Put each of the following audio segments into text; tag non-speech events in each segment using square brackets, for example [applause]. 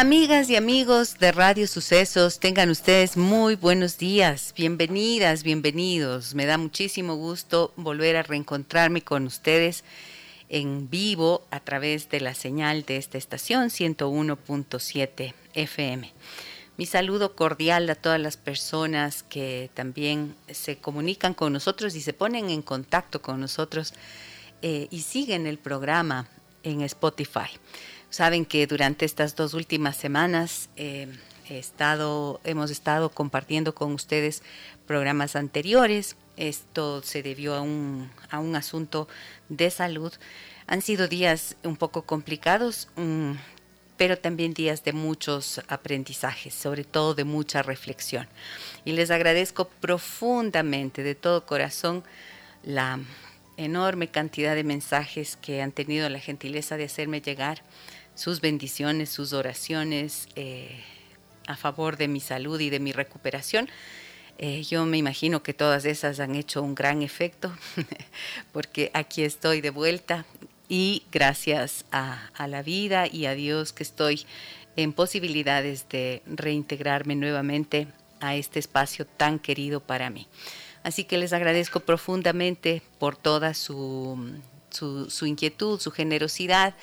Amigas y amigos de Radio Sucesos, tengan ustedes muy buenos días, bienvenidas, bienvenidos. Me da muchísimo gusto volver a reencontrarme con ustedes en vivo a través de la señal de esta estación 101.7 FM. Mi saludo cordial a todas las personas que también se comunican con nosotros y se ponen en contacto con nosotros eh, y siguen el programa en Spotify. Saben que durante estas dos últimas semanas eh, hemos estado compartiendo con ustedes programas anteriores. Esto se debió a un, a un asunto de salud. Han sido días un poco complicados, mm, pero también días de muchos aprendizajes, sobre todo de mucha reflexión. Y les agradezco profundamente, de todo corazón, la enorme cantidad de mensajes que han tenido la gentileza de hacerme llegar sus bendiciones, sus oraciones eh, a favor de mi salud y de mi recuperación. Eh, yo me imagino que todas esas han hecho un gran efecto, [laughs] porque aquí estoy de vuelta y gracias a, la vida y a Dios que estoy en posibilidades de reintegrarme nuevamente a este espacio tan querido para mí. Así que les agradezco profundamente por toda su, su inquietud, su generosidad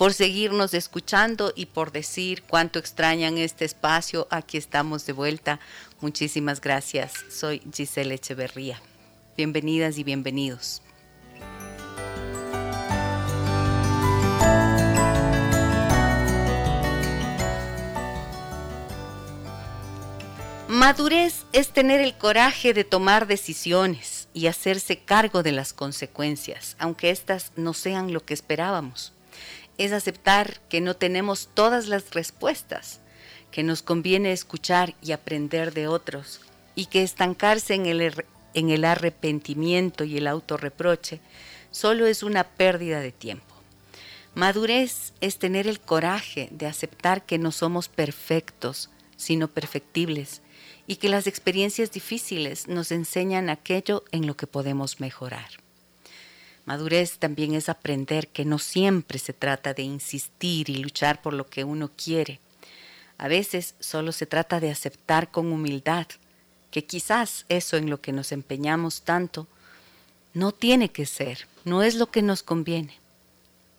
por seguirnos escuchando y por decir cuánto extrañan este espacio. Aquí estamos de vuelta. Muchísimas gracias. Soy Giselle Echeverría. Bienvenidas y bienvenidos. Madurez es tener el coraje de tomar decisiones y hacerse cargo de las consecuencias, aunque éstas no sean lo que esperábamos es aceptar que no tenemos todas las respuestas, que nos conviene escuchar y aprender de otros, y que estancarse en el, en el arrepentimiento y el autorreproche solo es una pérdida de tiempo. Madurez es tener el coraje de aceptar que no somos perfectos, sino perfectibles, y que las experiencias difíciles nos enseñan aquello en lo que podemos mejorar. Madurez también es aprender que no siempre se trata de insistir y luchar por lo que uno quiere. A veces solo se trata de aceptar con humildad que quizás eso en lo que nos empeñamos tanto no tiene que ser, no es lo que nos conviene.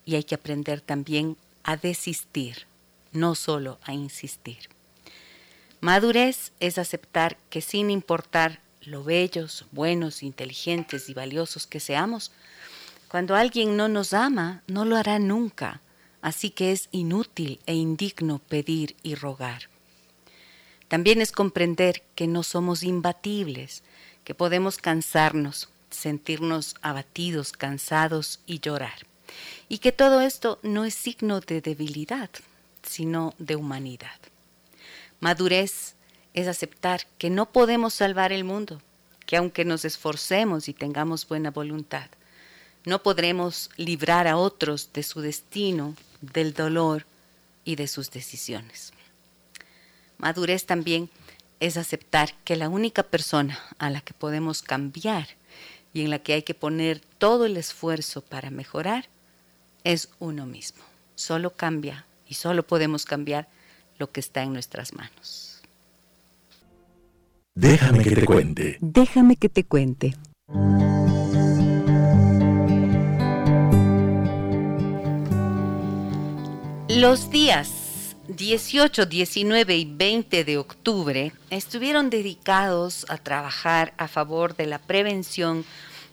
Y hay que aprender también a desistir, no solo a insistir. Madurez es aceptar que sin importar lo bellos, buenos, inteligentes y valiosos que seamos, cuando alguien no nos ama, no lo hará nunca, así que es inútil e indigno pedir y rogar. También es comprender que no somos imbatibles, que podemos cansarnos, sentirnos abatidos, cansados y llorar, y que todo esto no es signo de debilidad, sino de humanidad. Madurez es aceptar que no podemos salvar el mundo, que aunque nos esforcemos y tengamos buena voluntad, no podremos librar a otros de su destino, del dolor y de sus decisiones. Madurez también es aceptar que la única persona a la que podemos cambiar y en la que hay que poner todo el esfuerzo para mejorar es uno mismo. Solo cambia y solo podemos cambiar lo que está en nuestras manos. Déjame que te cuente. Déjame que te cuente. Los días 18, 19 y 20 de octubre estuvieron dedicados a trabajar a favor de la prevención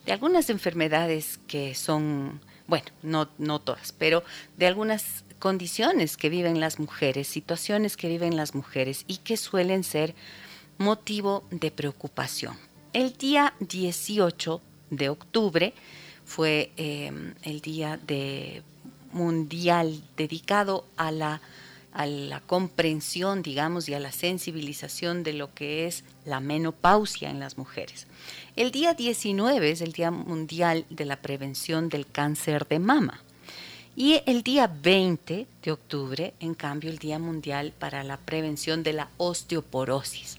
de algunas enfermedades que son, bueno, no, no todas, pero de algunas condiciones que viven las mujeres, situaciones que viven las mujeres y que suelen ser motivo de preocupación. El día 18 de octubre fue eh, el día de mundial dedicado a la a la comprensión, digamos, y a la sensibilización de lo que es la menopausia en las mujeres. El día 19 es el Día Mundial de la Prevención del Cáncer de Mama. Y el día 20 de octubre, en cambio, el Día Mundial para la Prevención de la Osteoporosis.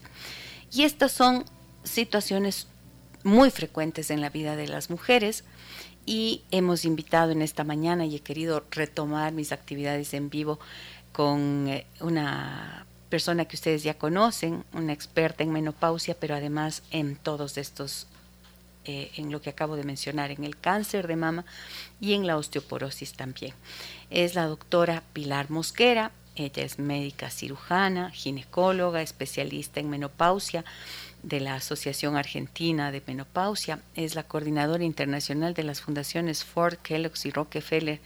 Y estas son situaciones muy frecuentes en la vida de las mujeres y hemos invitado en esta mañana y he querido retomar mis actividades en vivo con eh, una persona que ustedes ya conocen, una experta en menopausia, pero además en todos estos, eh, en lo que acabo de mencionar, en el cáncer de mama y en la osteoporosis también. Es la doctora Pilar Mosquera, ella es médica cirujana, ginecóloga, especialista en menopausia de la Asociación Argentina de Menopausia, es la coordinadora internacional de las fundaciones Ford, Kellogg's y Rockefeller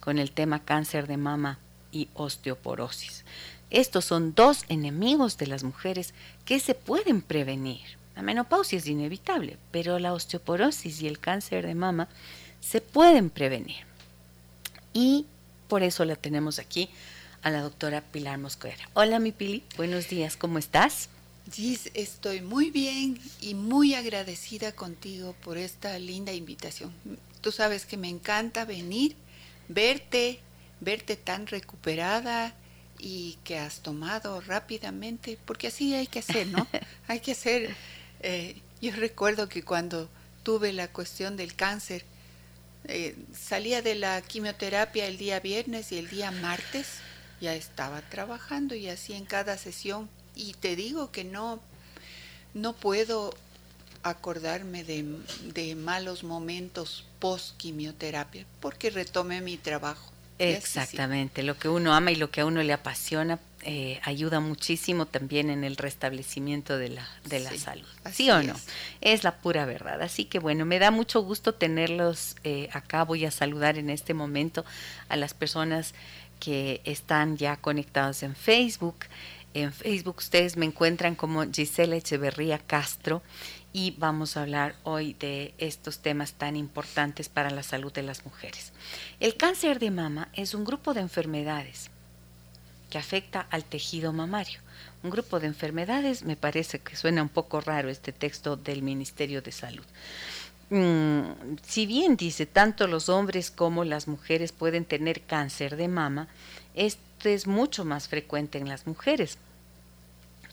con el tema cáncer de mama y osteoporosis. Estos son dos enemigos de las mujeres que se pueden prevenir. La menopausia es inevitable, pero la osteoporosis y el cáncer de mama se pueden prevenir. Y por eso la tenemos aquí a la doctora Pilar Mosquera. Hola mi Pili, buenos días, ¿cómo estás? Gis, estoy muy bien y muy agradecida contigo por esta linda invitación. Tú sabes que me encanta venir, verte, verte tan recuperada y que has tomado rápidamente, porque así hay que hacer, ¿no? [laughs] hay que hacer. Eh, yo recuerdo que cuando tuve la cuestión del cáncer, eh, salía de la quimioterapia el día viernes y el día martes ya estaba trabajando y así en cada sesión. Y te digo que no, no puedo acordarme de, de malos momentos post quimioterapia porque retomé mi trabajo. Exactamente, lo que uno ama y lo que a uno le apasiona eh, ayuda muchísimo también en el restablecimiento de la, de la salud. ¿Sí o no? Es. la pura verdad. Así que bueno, me da mucho gusto tenerlos eh, acá. Voy a saludar en este momento a las personas que están ya conectados en Facebook. En Facebook ustedes me encuentran como Gisela Echeverría Castro y vamos a hablar hoy de estos temas tan importantes para la salud de las mujeres. El cáncer de mama es un grupo de enfermedades que afecta al tejido mamario. Un grupo de enfermedades, me parece que suena un poco raro este texto del Ministerio de Salud. Mm, si bien dice tanto los hombres como las mujeres pueden tener cáncer de mama, este es mucho más frecuente en las mujeres.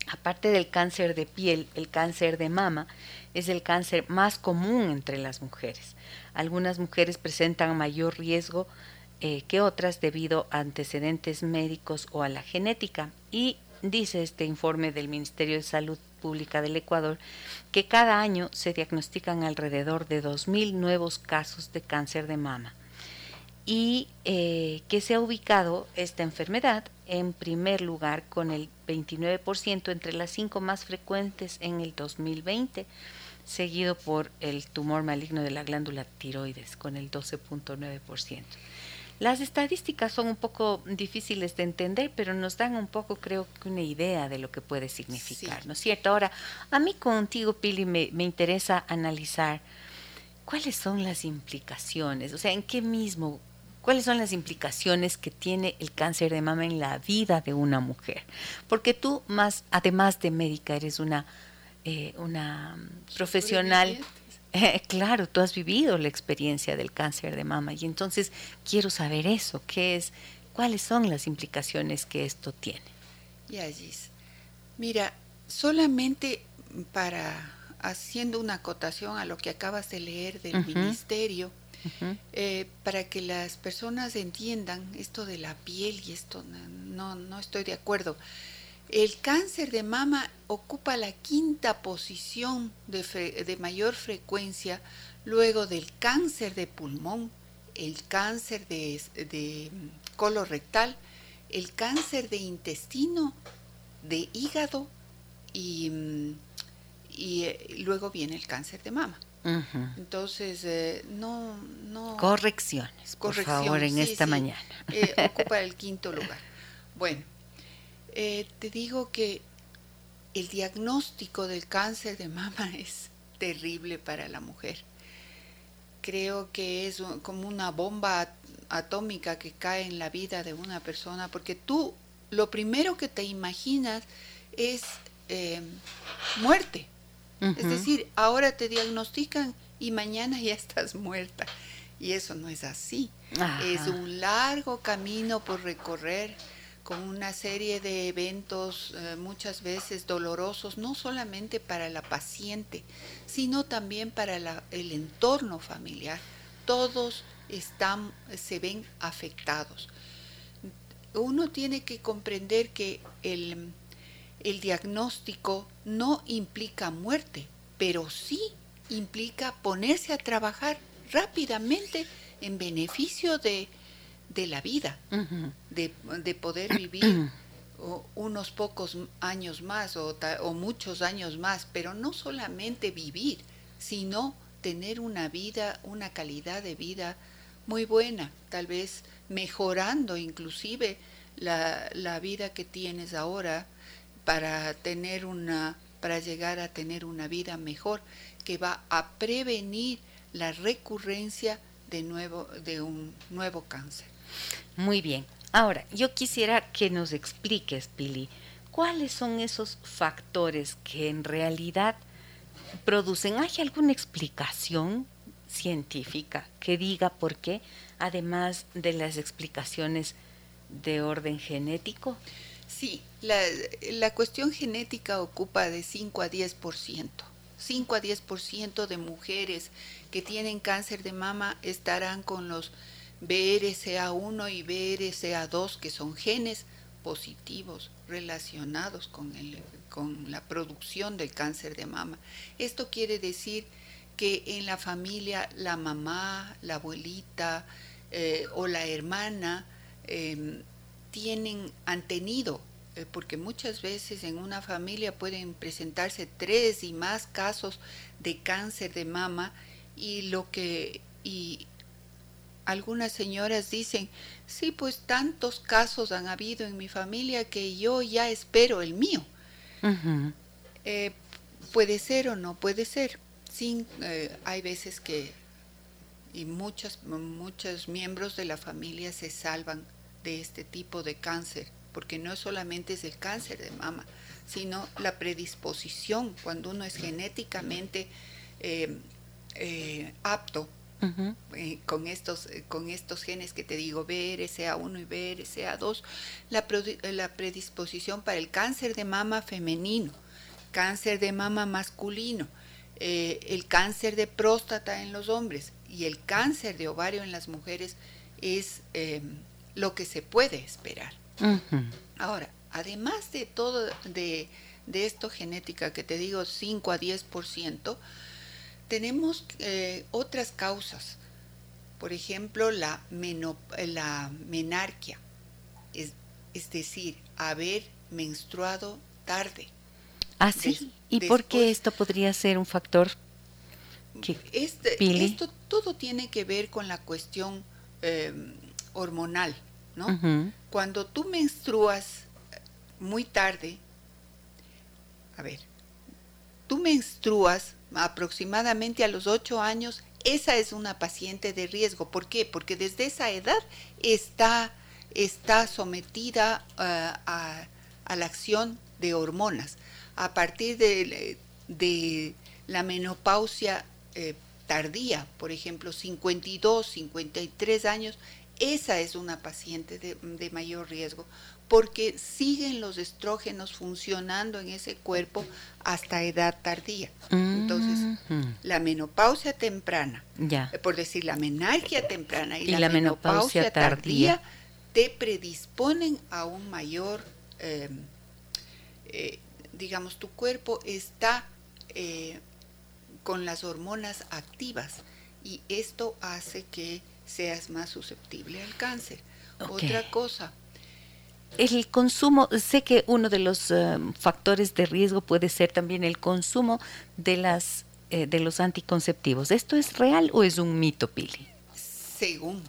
Aparte del cáncer de piel, el cáncer de mama es el cáncer más común entre las mujeres. Algunas mujeres presentan mayor riesgo eh, que otras debido a antecedentes médicos o a la genética. Y dice este informe del Ministerio de Salud Pública del Ecuador que cada año se diagnostican alrededor de 2.000 nuevos casos de cáncer de mama y eh, que se ha ubicado esta enfermedad en primer lugar con el 29% entre las cinco más frecuentes en el 2020, seguido por el tumor maligno de la glándula tiroides con el 12.9%. Las estadísticas son un poco difíciles de entender, pero nos dan un poco, creo que, una idea de lo que puede significar, ¿no es cierto? Ahora, a mí contigo, Pili, me, me interesa analizar cuáles son las implicaciones, o sea, en qué mismo cuáles son las implicaciones que tiene el cáncer de mama en la vida de una mujer. Porque tú, más, además de médica, eres una, eh, una profesional. Eh, claro, tú has vivido la experiencia del cáncer de mama y entonces quiero saber eso, qué es, cuáles son las implicaciones que esto tiene. Ya, Gis. Mira, solamente para haciendo una acotación a lo que acabas de leer del ministerio, eh, para que las personas entiendan esto de la piel y esto no, no estoy de acuerdo. El cáncer de mama ocupa la quinta posición de, de mayor frecuencia luego del cáncer de pulmón, el cáncer de, de colorectal, el cáncer de intestino, de hígado y, mm, eh, luego viene el cáncer de mama. Entonces, eh, no, no... Correcciones, por favor, en esta mañana. Eh, ocupa el quinto lugar. Bueno, eh, te digo que el diagnóstico del cáncer de mama [laughs] es terrible para la mujer. Creo que es como una bomba atómica que cae en la vida de una persona, porque tú lo primero que te imaginas es eh, muerte. Es decir, ahora te diagnostican y mañana ya estás muerta. Y eso no es así. Es un largo camino por recorrer con una serie de eventos eh, muchas veces dolorosos, no solamente para la paciente, sino también para el entorno familiar. Todos están, se ven afectados. Uno tiene que comprender que el, el diagnóstico no implica muerte, pero sí implica ponerse a trabajar rápidamente en beneficio de, de la vida, de, poder [clears throat] vivir unos pocos años más o, o, muchos años más, pero no solamente vivir, sino tener una vida, una calidad de vida muy buena, tal vez mejorando inclusive la, la vida que tienes ahora para tener una para llegar a tener una vida mejor que va a prevenir la recurrencia de nuevo de un nuevo cáncer. Muy bien. Ahora, yo quisiera que nos expliques, Pili, cuáles son esos factores que en realidad producen. ¿Hay alguna explicación científica que diga por qué, además de las explicaciones de orden genético? Sí, la, cuestión genética ocupa de 5 a 10%. 5 a 10% de mujeres que tienen cáncer de mama estarán con los BRCA1 y BRCA2, que son genes positivos relacionados con, el, con la producción del cáncer de mama. Esto quiere decir que en la familia la mamá, la abuelita eh, o la hermana em, tienen, han tenido, eh, porque muchas veces en una familia pueden presentarse tres y más casos de cáncer de mama y lo que y algunas señoras dicen, sí, pues tantos casos han habido en mi familia que yo ya espero el mío. Eh, puede ser o no puede ser. Sin, eh, hay veces que, y muchos, muchos miembros de la familia se salvan de este tipo de cáncer, porque no solamente es el cáncer de mama, sino la predisposición cuando uno es genéticamente eh, apto eh, con, estos, eh, con estos genes que te digo, BRCA1 y BRCA2, la, la predisposición para el cáncer de mama femenino, cáncer de mama masculino, eh, el cáncer de próstata en los hombres y el cáncer de ovario en las mujeres es lo que se puede esperar. Ahora, además de todo, de, de esto genética que te digo 5 a 10%, tenemos eh, otras causas, por ejemplo, la, la menarquia, es, es, decir, haber menstruado tarde. ¿Ah, sí? ¿Y por qué esto podría ser un factor? Que, este, esto todo tiene que ver con la cuestión em, hormonal, ¿no? Cuando tú menstruas muy tarde, a ver, tú menstruas aproximadamente a los 8 años, esa es una paciente de riesgo. ¿Por qué? Porque desde esa edad está, está sometida eh, a, la acción de hormonas. A partir de, la menopausia eh, tardía, por ejemplo, 52, 53 años, esa es una paciente de, de mayor riesgo porque siguen los estrógenos funcionando en ese cuerpo hasta edad tardía. Entonces, la menopausia temprana, eh, por decir la menarquia temprana y, la, menopausia, tardía, te predisponen a un mayor, em, eh, digamos, tu cuerpo está eh, con las hormonas activas y esto hace que seas más susceptible al cáncer. Otra cosa, el consumo, sé que uno de los eh, factores de riesgo puede ser también el consumo de las eh, de los anticonceptivos. ¿Esto es real o es un mito, Pili? Según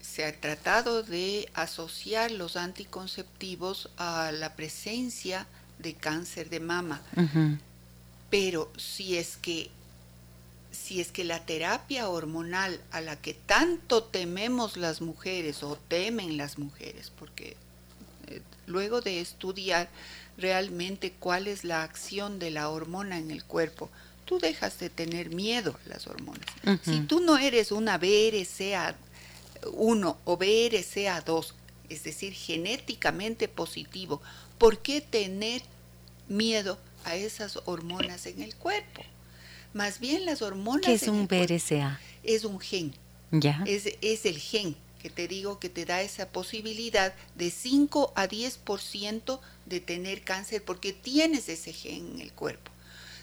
se ha tratado de asociar los anticonceptivos a la presencia de cáncer de mama. Pero si es que si es que la terapia hormonal a la que tanto tememos las mujeres o temen las mujeres, porque luego de estudiar realmente cuál es la acción de la hormona en el cuerpo, tú dejas de tener miedo a las hormonas. Si tú no eres una BRCA1 o BRCA2, es decir, genéticamente positivo, ¿por qué tener miedo a esas hormonas en el cuerpo? Más bien las hormonas... ¿Qué es un BRCA? Es un gen. Ya. Es, es el gen que te digo que te da esa posibilidad de 5 a 10% de tener cáncer porque tienes ese gen en el cuerpo.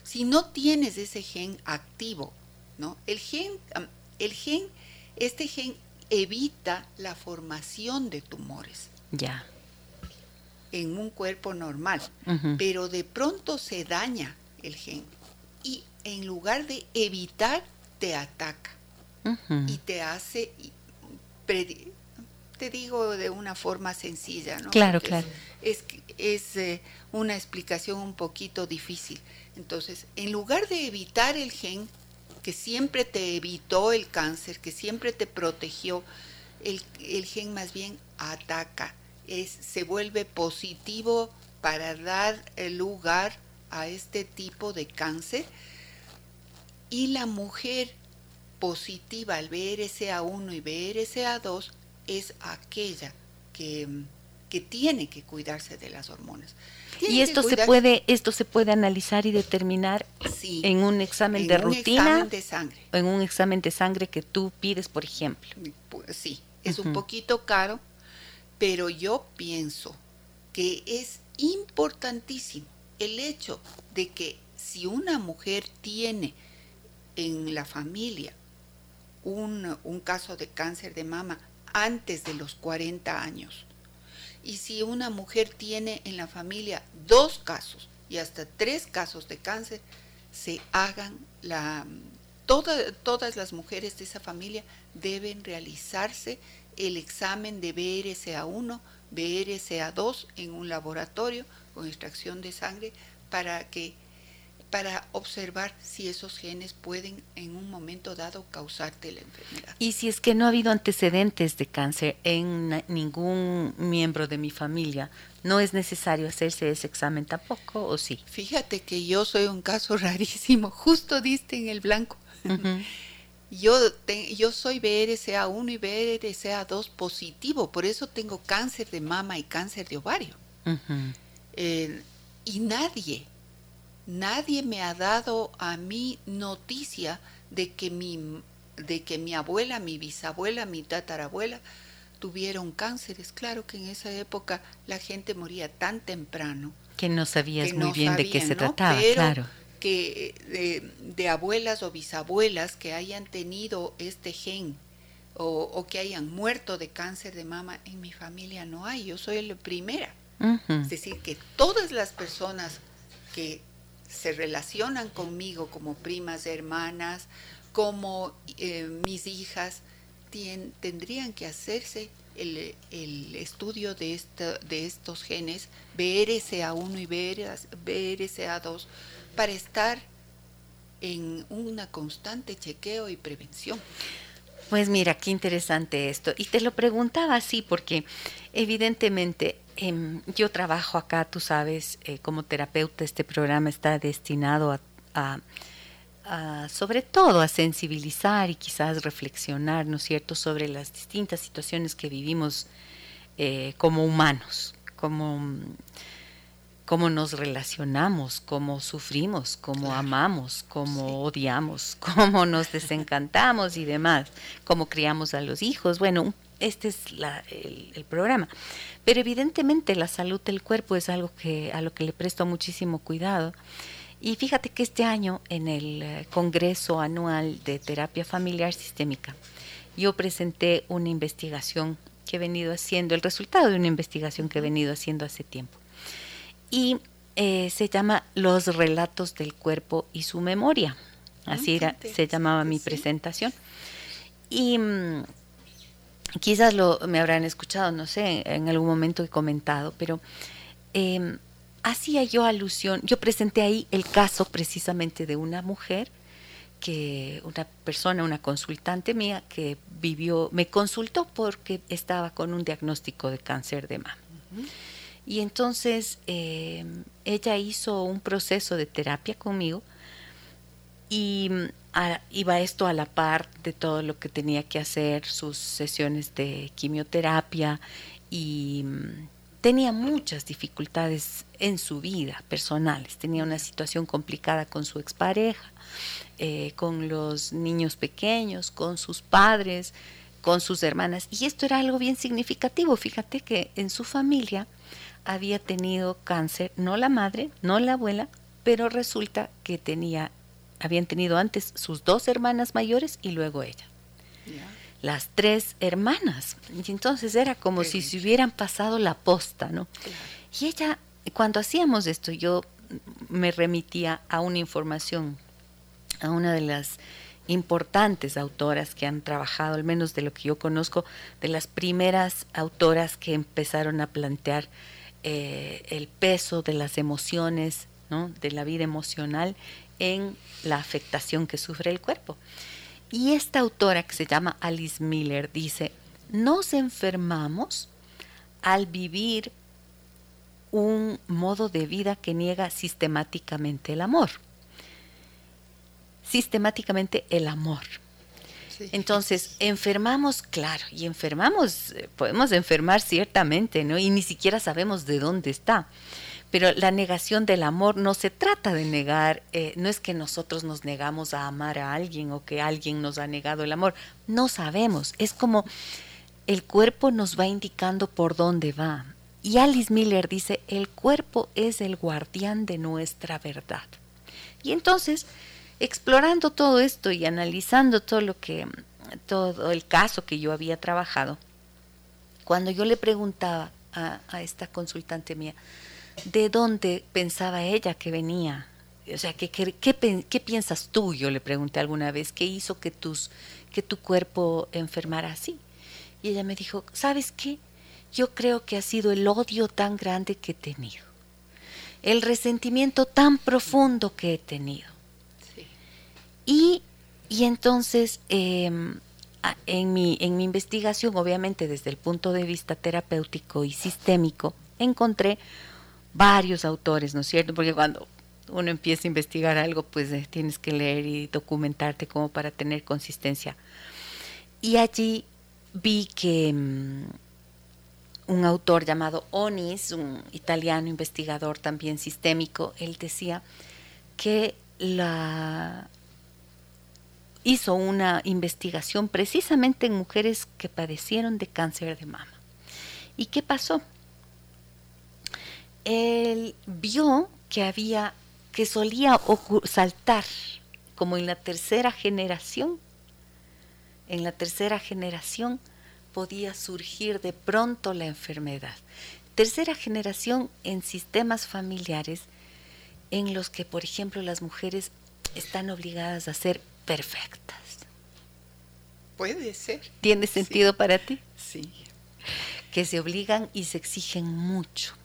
Si no tienes ese gen activo, ¿no? El gen, el gen, este gen evita la formación de tumores. Ya. En un cuerpo normal, pero de pronto se daña el gen y en lugar de evitar, te ataca y te hace, te digo de una forma sencilla, ¿no? Claro, claro. Es, es, eh, una explicación un poquito difícil. Entonces, en lugar de evitar el gen, que siempre te evitó el cáncer, que siempre te protegió, el, el gen más bien ataca, es, se vuelve positivo para dar lugar a este tipo de cáncer. Y la mujer positiva al BRCA1 y BRCA2 es aquella que, que tiene que cuidarse de las hormonas. y esto se puede esto se puede analizar y determinar en un examen de rutina examen de sangre. en un examen de sangre que tú pides por ejemplo sí es un poquito caro pero yo pienso que es importantísimo el hecho de que si una mujer tiene en la familia un, un caso de cáncer de mama antes de los 40 años, y si una mujer tiene en la familia dos casos y hasta tres casos de cáncer, se hagan la... todas las mujeres de esa familia deben realizarse el examen de BRCA1, BRCA2 en un laboratorio con extracción de sangre para que para observar si esos genes pueden en un momento dado causarte la enfermedad. Y si es que no ha habido antecedentes de cáncer en ningún miembro de mi familia, ¿no es necesario hacerse ese examen tampoco o sí? Fíjate que yo soy un caso [laughs] rarísimo, justo diste en el blanco. [laughs] yo, yo soy BRCA1 y BRCA2 positivo, por eso tengo cáncer de mama y cáncer de ovario. Eh, y nadie nadie me ha dado a mí noticia de que mi, de que mi abuela, mi bisabuela, mi tatarabuela tuvieron cánceres. Claro que en esa época la gente moría tan temprano. Que no sabías muy bien de qué se trataba, claro. Que de, de, abuelas o bisabuelas que hayan tenido este gen o, o, que hayan muerto de cáncer de mama, en mi familia no hay. Yo soy la primera. Es decir, que todas las personas que se relacionan conmigo como primas, hermanas, como eh, mis hijas, tendrían que hacerse el, estudio de, de estos genes BRCA1 y BRCA2 para estar en una constante chequeo y prevención. Pues mira, qué interesante esto. Y te lo preguntaba así porque evidentemente Em, yo trabajo acá, tú sabes, eh, como terapeuta, este programa está destinado a, sobre todo, a sensibilizar y quizás reflexionar, ¿no es cierto?, sobre las distintas situaciones que vivimos eh, como humanos, como cómo nos relacionamos, cómo sufrimos, cómo amamos, cómo odiamos, [laughs] cómo nos desencantamos y demás, cómo criamos a los hijos. Bueno, este es el, programa. Pero evidentemente la salud del cuerpo es algo que a lo que le presto muchísimo cuidado. Y fíjate que este año en el eh, Congreso Anual de Terapia Familiar Sistémica, yo presenté una investigación que he venido haciendo, el resultado de una investigación que he venido haciendo hace tiempo. Y eh, se llama Los relatos del cuerpo y su memoria. Así era, se llamaba mi presentación. Y mm, quizás lo me habrán escuchado, no sé, en algún momento he comentado, pero em, hacía yo alusión, yo presenté ahí el caso precisamente de una mujer que una persona, una consultante mía que vivió, me consultó porque estaba con un diagnóstico de cáncer de mama. Y entonces eh, ella hizo un proceso de terapia conmigo y iba esto a la par de todo lo que tenía que hacer, sus sesiones de quimioterapia y mm, tenía muchas dificultades en su vida personales. Tenía una situación complicada con su expareja, eh, con los niños pequeños, con sus padres, con sus hermanas. Y esto era algo bien significativo. Fíjate que en su familia había tenido cáncer, no la madre, no la abuela, pero resulta que tenía, habían tenido antes sus dos hermanas mayores y luego ella las tres hermanas. Y entonces era como si se hubieran pasado la posta, ¿no? Y ella, cuando hacíamos esto, yo me remitía a una información, a una de las importantes autoras que han trabajado, al menos de lo que yo conozco, de las primeras autoras que empezaron a plantear eh, el peso de las emociones, ¿no? de la vida emocional en la afectación que sufre el cuerpo. Y esta autora que se llama Alice Miller dice, nos enfermamos al vivir un modo de vida que niega sistemáticamente el amor. Sistemáticamente el amor. Entonces, enfermamos, claro, y enfermamos, eh, podemos enfermar ciertamente, ¿no? Y ni siquiera sabemos de dónde está. Pero la negación del amor no se trata de negar, eh, no es que nosotros nos negamos a amar a alguien o que alguien nos ha negado el amor, no sabemos, es como el cuerpo nos va indicando por dónde va. Y Alice Miller dice, el cuerpo es el guardián de nuestra verdad. Y entonces, explorando todo esto y analizando todo lo que, todo el caso que yo había trabajado, cuando yo le preguntaba a, a esta consultante mía, de dónde pensaba ella que venía. O sea, ¿qué, qué, piensas tú? Yo le pregunté alguna vez, ¿qué hizo que, tus, que tu cuerpo enfermara así? Y ella me dijo, ¿sabes qué? Yo creo que ha sido el odio tan grande que he tenido, el resentimiento tan profundo que he tenido. Y, y, entonces, em, en, mi, en mi investigación, obviamente desde el punto de vista terapéutico y sistémico, encontré varios autores, ¿no es cierto? Porque cuando uno empieza a investigar algo, pues eh, tienes que leer y documentarte como para tener consistencia. Y allí vi que mm, un autor llamado Onis, un italiano investigador también sistémico, él decía que la hizo una investigación precisamente en mujeres que padecieron de cáncer de mama. ¿Y qué pasó? Él vio que había, que solía saltar como en la tercera generación, en la tercera generación podía surgir de pronto la enfermedad. Tercera generación en sistemas familiares en los que, por ejemplo, las mujeres están obligadas a ser perfectas. Puede ser. ¿Tiene sentido para ti? Sí que se obligan y se exigen mucho.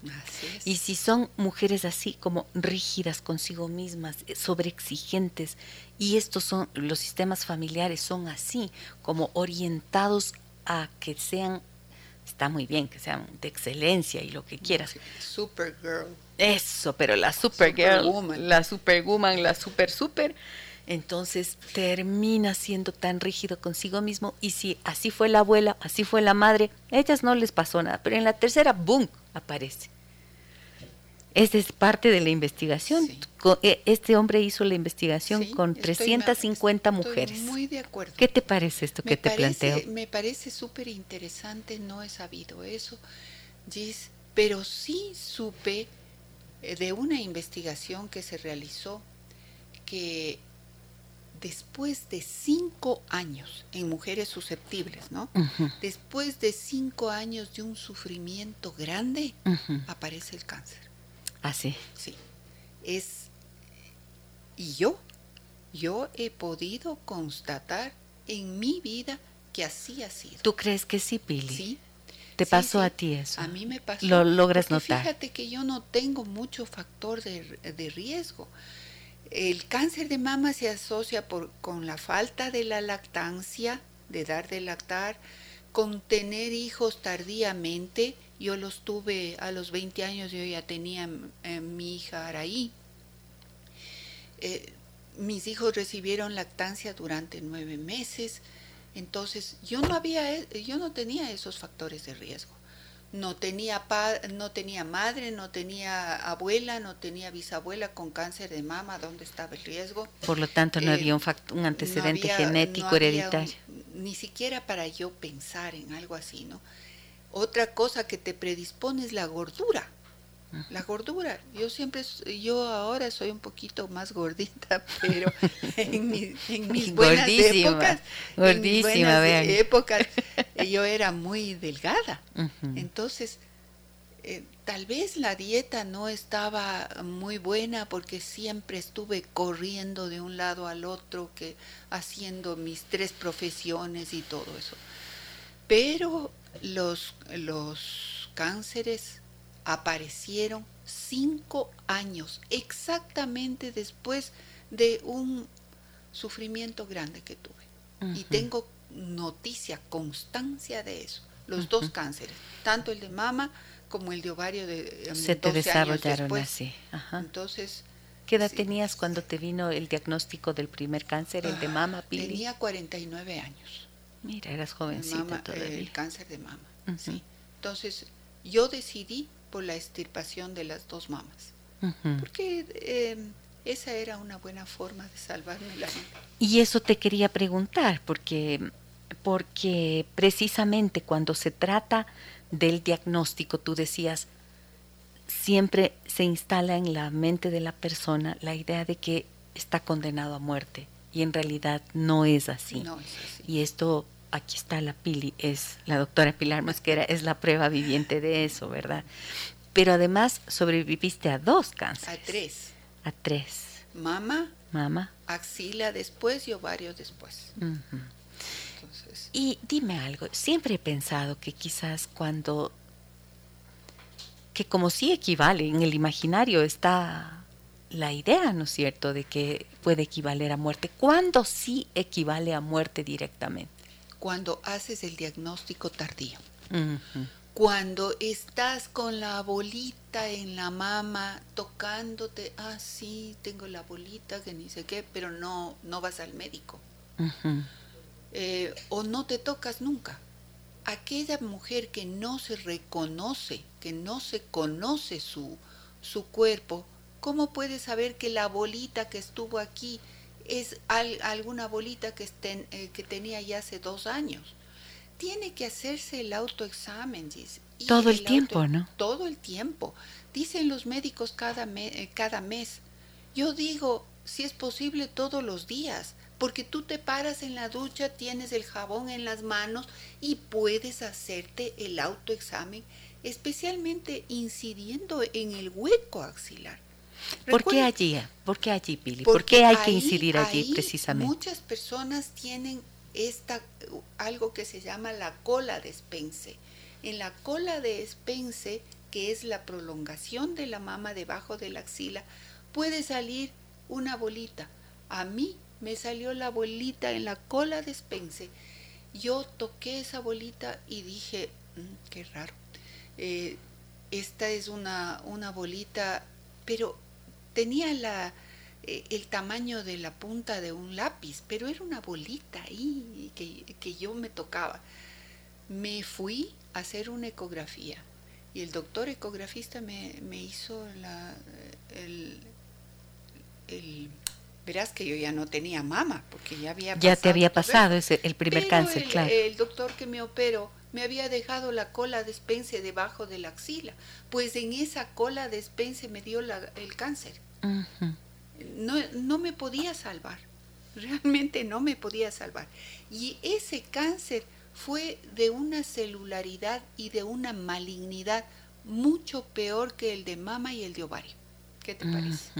Y si son mujeres así como rígidas consigo mismas, eh, sobreexigentes, y estos son los sistemas familiares son así, como orientados a que sean está muy bien que sean de excelencia y lo que quieras. Supergirl. Eso, pero la supergirl, la superwoman, la super super entonces termina siendo tan rígido consigo mismo y si así fue la abuela, así fue la madre, a ellas no les pasó nada, pero en la tercera, ¡boom!, aparece. Esta es parte de la investigación. Eh, este hombre hizo la investigación con 350 mujeres. Muy de acuerdo. ¿Qué te parece esto que te planteo? Me parece súper interesante, no he sabido eso, Gis, pero sí supe eh, de una investigación que se realizó que después de cinco años en mujeres susceptibles, ¿no? Después de cinco años de un sufrimiento grande, aparece el cáncer. ¿Ah, sí? Sí. Es. Y yo, yo he podido constatar en mi vida que así ha sido. ¿Tú crees que sí, Pili? Sí. ¿Te pasó a ti eso? A mí me pasó. ¿Lo logras notar? Fíjate que yo no tengo mucho factor de, de riesgo. El cáncer de mama se asocia con la falta de la lactancia, de dar de lactar, con tener hijos tardíamente Yo los tuve a los 20 años, yo ya tenía eh, mi hija Araí. Eh, mis hijos recibieron lactancia durante nueve meses, entonces yo no había, e, yo no tenía esos factores de riesgo. No tenía, no tenía madre, no tenía abuela, no tenía bisabuela con cáncer de mama, ¿dónde estaba el riesgo? Por lo tanto, no había un, un antecedente genético hereditario. ni siquiera para yo pensar en algo así, ¿no? Otra cosa que te predispone es la gordura. La gordura, yo siempre, yo ahora soy un poquito más gordita, [laughs] pero en, mis [laughs] buenas épocas, gordísima, en épocas, [laughs] yo era muy delgada. Entonces, eh, tal vez la dieta no estaba muy buena porque siempre estuve corriendo de un lado al otro, que haciendo mis tres profesiones y todo eso. Pero los, los cánceres aparecieron cinco años, exactamente después de un sufrimiento grande que tuve. Y tengo noticia, constancia de eso. Los dos cánceres, tanto el de mama como el de ovario de se te desarrollaron así. Entonces, ¿qué edad tenías cuando te vino el diagnóstico del primer cáncer, el de ah, mama, Pili? Tenía 49 años. Mira, eras jovencita todavía. El cáncer de mama, sí. Entonces, yo decidí por la extirpación de las dos mamas. Porque em, esa era una buena forma de salvarme la vida. Y eso te quería preguntar, porque, porque precisamente cuando se trata del diagnóstico, tú decías, siempre se instala en la mente de la persona la idea de que está condenado a muerte y en realidad no es así. No es así. Y esto aquí está la Pili, es la doctora Pilar Mosquera, es la prueba viviente de eso, ¿verdad? Pero además sobreviviste a dos cánceres. A tres. A tres. Mama. Mama. Axila después y ovario después. y dime algo, siempre he pensado que quizás cuando, que como sí equivale, en el imaginario está la idea, ¿no es cierto?, de que puede equivaler a muerte. ¿Cuándo sí equivale a muerte directamente? Cuando haces el diagnóstico tardío. Cuando estás con la bolita en la mama tocándote, ah, sí, tengo la bolita, que ni sé qué, pero no, no vas al médico. Eh, o no te tocas nunca. Aquella mujer que no se reconoce, que no se conoce su, su cuerpo, ¿cómo puede saber que la bolita que estuvo aquí es alguna bolita que, estén, eh, que tenía ya hace dos años. Tiene que hacerse el autoexamen, Todo el, tiempo, ¿no? Todo el tiempo. Dicen los médicos cada, eh, cada mes. Yo digo, si es posible, todos los días, porque tú te paras en la ducha, tienes el jabón en las manos y puedes hacerte el autoexamen, especialmente incidiendo en el hueco axilar. ¿Por qué allí? ¿Por qué allí, Pili? ¿Por qué hay que incidir allí precisamente? Muchas personas tienen esta algo que se llama la cola de Spence. En la cola de Spence, que es la prolongación de la mama debajo de la axila, puede salir una bolita. A mí me salió la bolita en la cola de Spence. Yo toqué esa bolita y dije, mm, qué raro. Eh, esta es una, una bolita, pero tenía la, eh, el tamaño de la punta de un lápiz, pero era una bolita ahí que, yo me tocaba. Me fui a hacer una ecografía y el doctor ecografista me, hizo la, el, verás que yo ya no tenía mama porque ya había ya te había pasado ese el primer cáncer el, claro. el doctor que me operó me había dejado la cola de Spence debajo de la axila. Pues en esa cola de Spence me dio el cáncer no, no me podía salvar, realmente no me podía salvar. Y ese cáncer fue de una celularidad y de una malignidad mucho peor que el de mama y el de ovario. ¿Qué te parece?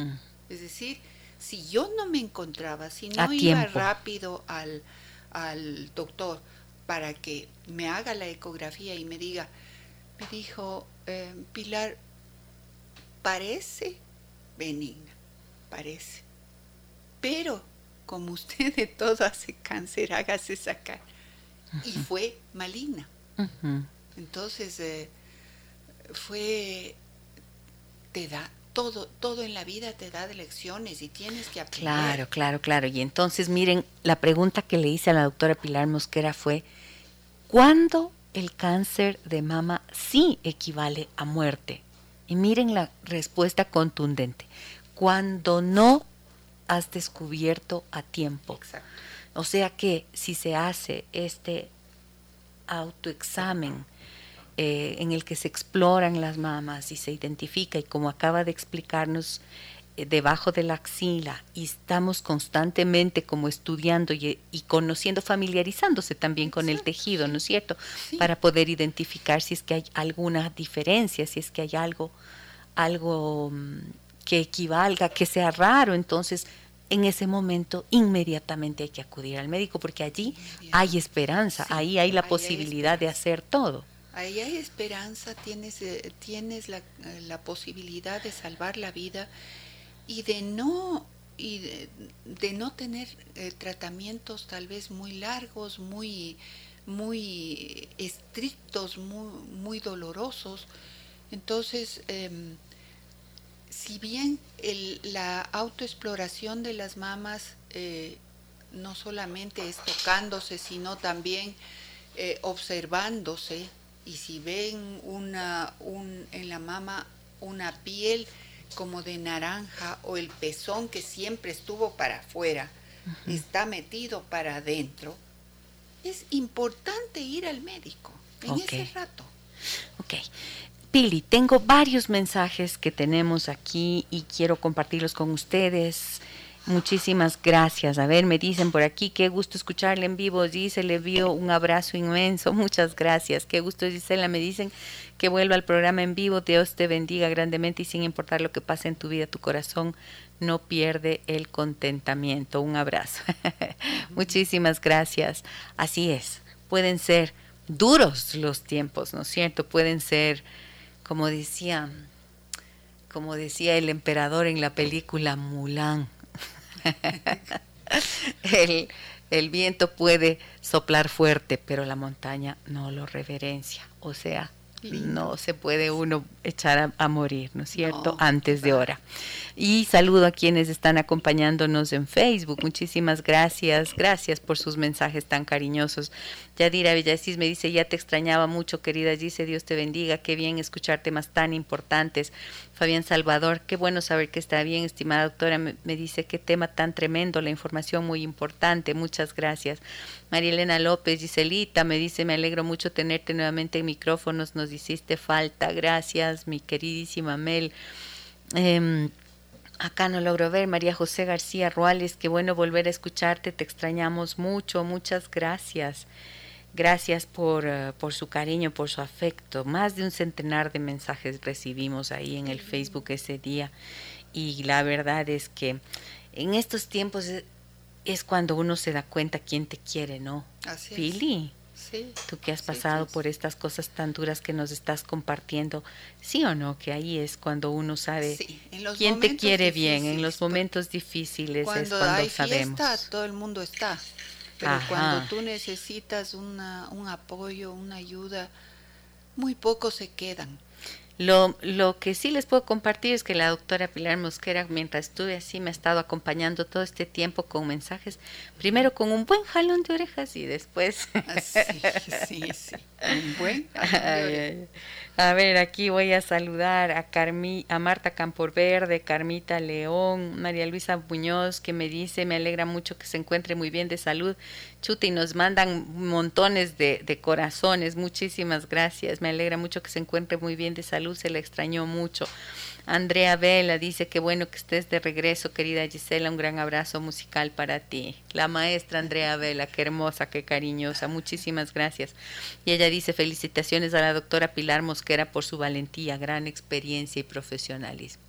Es decir, si yo no me encontraba, si no iba rápido al, al, doctor para que me haga la ecografía y me diga, me dijo, eh, Pilar, parece benigna, parece. Pero como usted de todo hace cáncer, hágase sacar. Y fue maligna. Entonces, eh, fue, te da, todo, todo en la vida te da lecciones y tienes que aprender. Claro, claro, claro. Y entonces miren, la pregunta que le hice a la doctora Pilar Mosquera fue, ¿cuándo el cáncer de mama sí equivale a muerte? Y miren la respuesta contundente, cuando no has descubierto a tiempo. Exacto. O sea que si se hace este autoexamen eh, en el que se exploran las mamas y se identifica y como acaba de explicarnos debajo de la axila y estamos constantemente como estudiando y, conociendo, familiarizándose también con el tejido, ¿no es cierto? Para poder identificar si es que hay alguna diferencia, si es que hay algo, algo mm, que equivalga, que sea raro, entonces en ese momento inmediatamente hay que acudir al médico porque allí hay esperanza, ahí hay la posibilidad de hacer todo. Ahí hay esperanza, tienes, eh, tienes la, eh, la, posibilidad de salvar la vida y de no, y de, no tener eh, tratamientos tal vez muy largos, muy, muy estrictos, muy, muy dolorosos. Entonces, em, si bien la autoexploración de las mamas no solamente es tocándose, sino también observándose, y si ven una, un, en la mama una piel como de naranja o el pezón que siempre estuvo para afuera, está metido para adentro, es importante ir al médico en ese rato. Ok. Pili, tengo varios mensajes que tenemos aquí y quiero compartirlos con ustedes. Muchísimas gracias. A ver, me dicen por aquí, qué gusto escucharle en vivo. Dice, le envío un abrazo inmenso. [laughs] Muchas gracias. Qué gusto, Gisela. Me dicen que vuelva al programa en vivo. Dios te bendiga grandemente y sin importar lo que pase en tu vida, tu corazón no pierde el contentamiento. Un abrazo. [laughs] Muchísimas gracias. Así es. Pueden ser duros los tiempos, ¿no es cierto? Pueden ser, como decía, como decía el emperador en la película Mulan [laughs] el, el viento puede soplar fuerte, pero la montaña no lo reverencia. O sea, no se puede uno echar a, morir, ¿no es cierto? Antes de hora. Y saludo a quienes están acompañándonos en Facebook. Muchísimas gracias. Gracias por sus mensajes tan cariñosos. Yadira Villasís me dice, ya te extrañaba mucho, querida. Dice, Dios te bendiga. Qué bien escuchar temas tan importantes. Fabián Salvador, qué bueno saber que está bien, estimada doctora. Me, me dice, qué tema tan tremendo, la información muy importante. Muchas gracias. María Elena López, Giselita, me dice, me alegro mucho tenerte nuevamente en micrófonos, nos hiciste falta, gracias, mi queridísima Mel. Em, acá no logro ver, María José García Ruales, qué bueno volver a escucharte, te extrañamos mucho, muchas gracias. Gracias por, eh, por su cariño, por su afecto. Más de un centenar de mensajes recibimos ahí en el Facebook ese día. Y la verdad es que en estos tiempos es cuando uno se da cuenta quién te quiere, ¿no? Así Pili. Sí, Tú que has pasado por estas cosas tan duras que nos estás compartiendo, sí o no, que ahí es cuando uno sabe quién te quiere bien, en los momentos difíciles cuando es cuando hay sabemos. Fiesta, todo el mundo está, pero cuando tú necesitas una, un apoyo, una ayuda, muy pocos se quedan. Lo, lo que sí les puedo compartir es que la doctora Pilar Mosquera, mientras estuve así, me ha estado acompañando todo este tiempo con mensajes, primero con un buen jalón de orejas y después... Ah, sí, sí, sí, [laughs] un buen jalón A ver, aquí voy a saludar a, Carmi, a Marta Camporverde, Carmita León, María Luisa Muñoz, que me dice, me alegra mucho que se encuentre muy bien de salud. Chuta, y nos mandan montones de, de corazones. Muchísimas gracias. Me alegra mucho que se encuentre muy bien de salud. Se le extrañó mucho. Andrea Vela dice que bueno que estés de regreso, querida Gisela, un gran abrazo musical para ti. La maestra Andrea Vela, qué hermosa, qué cariñosa, muchísimas gracias. Y ella dice felicitaciones a la doctora Pilar Mosquera por su valentía, gran experiencia y profesionalismo.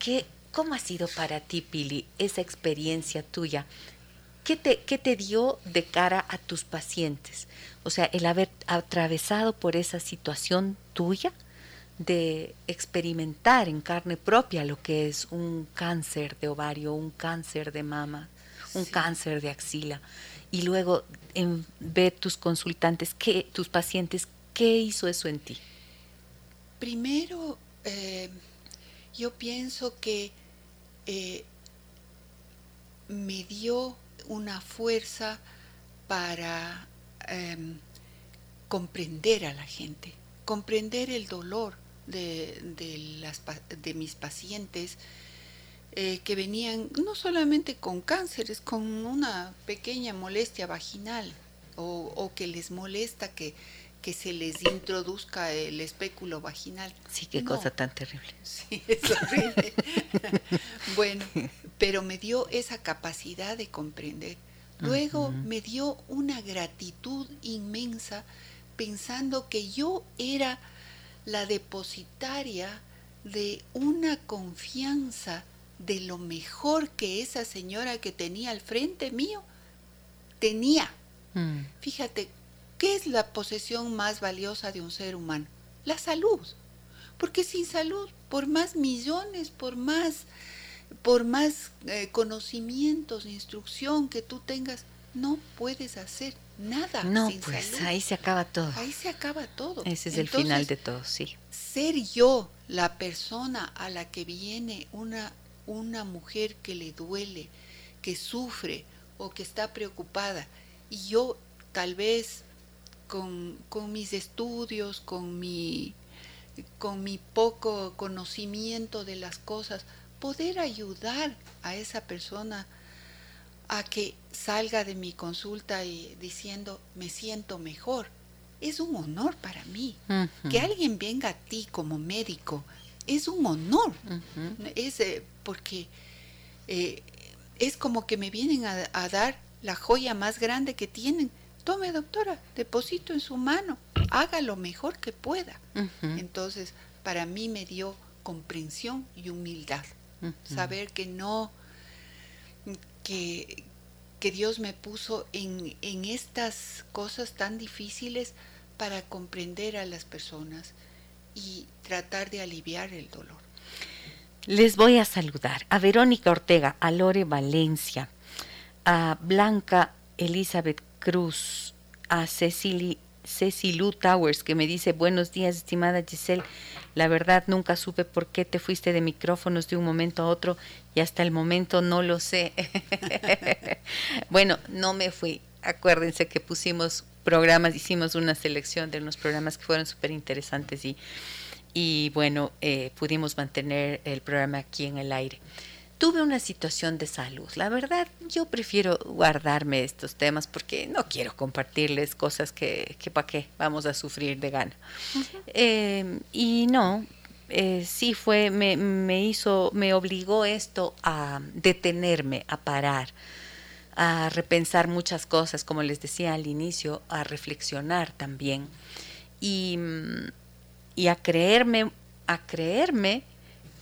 ¿Qué, ¿Cómo ha sido para ti, Pili, esa experiencia tuya? ¿Qué te, ¿Qué te dio de cara a tus pacientes? O sea, el haber atravesado por esa situación tuya de experimentar en carne propia lo que es un cáncer de ovario, un cáncer de mama, un cáncer de axila. Y luego en ver tus consultantes, qué, tus pacientes, ¿qué hizo eso en ti? primero, eh, yo pienso que eh, me dio una fuerza para em, comprender a la gente, comprender el dolor de, las, de mis pacientes eh, que venían no solamente con cánceres, con una pequeña molestia vaginal o que les molesta que que se les introduzca el espéculo vaginal. Sí, qué cosa tan terrible. Sí, [laughs] es horrible. bueno, pero me dio esa capacidad de comprender. Luego me dio una gratitud inmensa pensando que yo era la depositaria de una confianza de lo mejor que esa señora que tenía al frente mío tenía. Mm. Fíjate, ¿Qué es la posesión más valiosa de un ser humano? La salud. Porque sin salud, por más millones, por más, por más eh, conocimientos, instrucción que tú tengas, no puedes hacer nada. No, pues ahí se acaba todo. Ahí se acaba todo. Ese es el final de todo, sí. Ser yo la persona a la que viene una, una mujer que le duele, que sufre o que está preocupada, y yo tal vez con, mis estudios, con mi, con mi poco conocimiento de las cosas, poder ayudar a esa persona a que salga de mi consulta y diciendo me siento mejor. Es un honor para mí. Que alguien venga a ti como médico es un honor. Es eh, porque eh, es como que me vienen a dar la joya más grande que tienen, tome doctora, deposito en su mano, haga lo mejor que pueda. Entonces, para mí me dio comprensión y humildad, saber que no, que, que Dios me puso en, en estas cosas tan difíciles para comprender a las personas y tratar de aliviar el dolor. Les voy a saludar a Verónica Ortega, a Lore Valencia, a Blanca Elizabeth Cruz, a Cecily, Cecilu Towers, que me dice, buenos días, estimada Giselle. La verdad, nunca supe por qué te fuiste de micrófonos de un momento a otro y hasta el momento no lo sé. [laughs] bueno, no me fui. Acuérdense que pusimos programas, hicimos una selección de unos programas que fueron súper interesantes y, y bueno, eh, pudimos mantener el programa aquí en el aire tuve una situación de salud. La verdad, yo prefiero guardarme estos temas porque no quiero compartirles cosas que, que para qué vamos a sufrir de gana. Em, y no, eh, sí fue, me, me hizo, me obligó esto a detenerme, a parar, a repensar muchas cosas, como les decía al inicio, a reflexionar también y, y a creerme, a creerme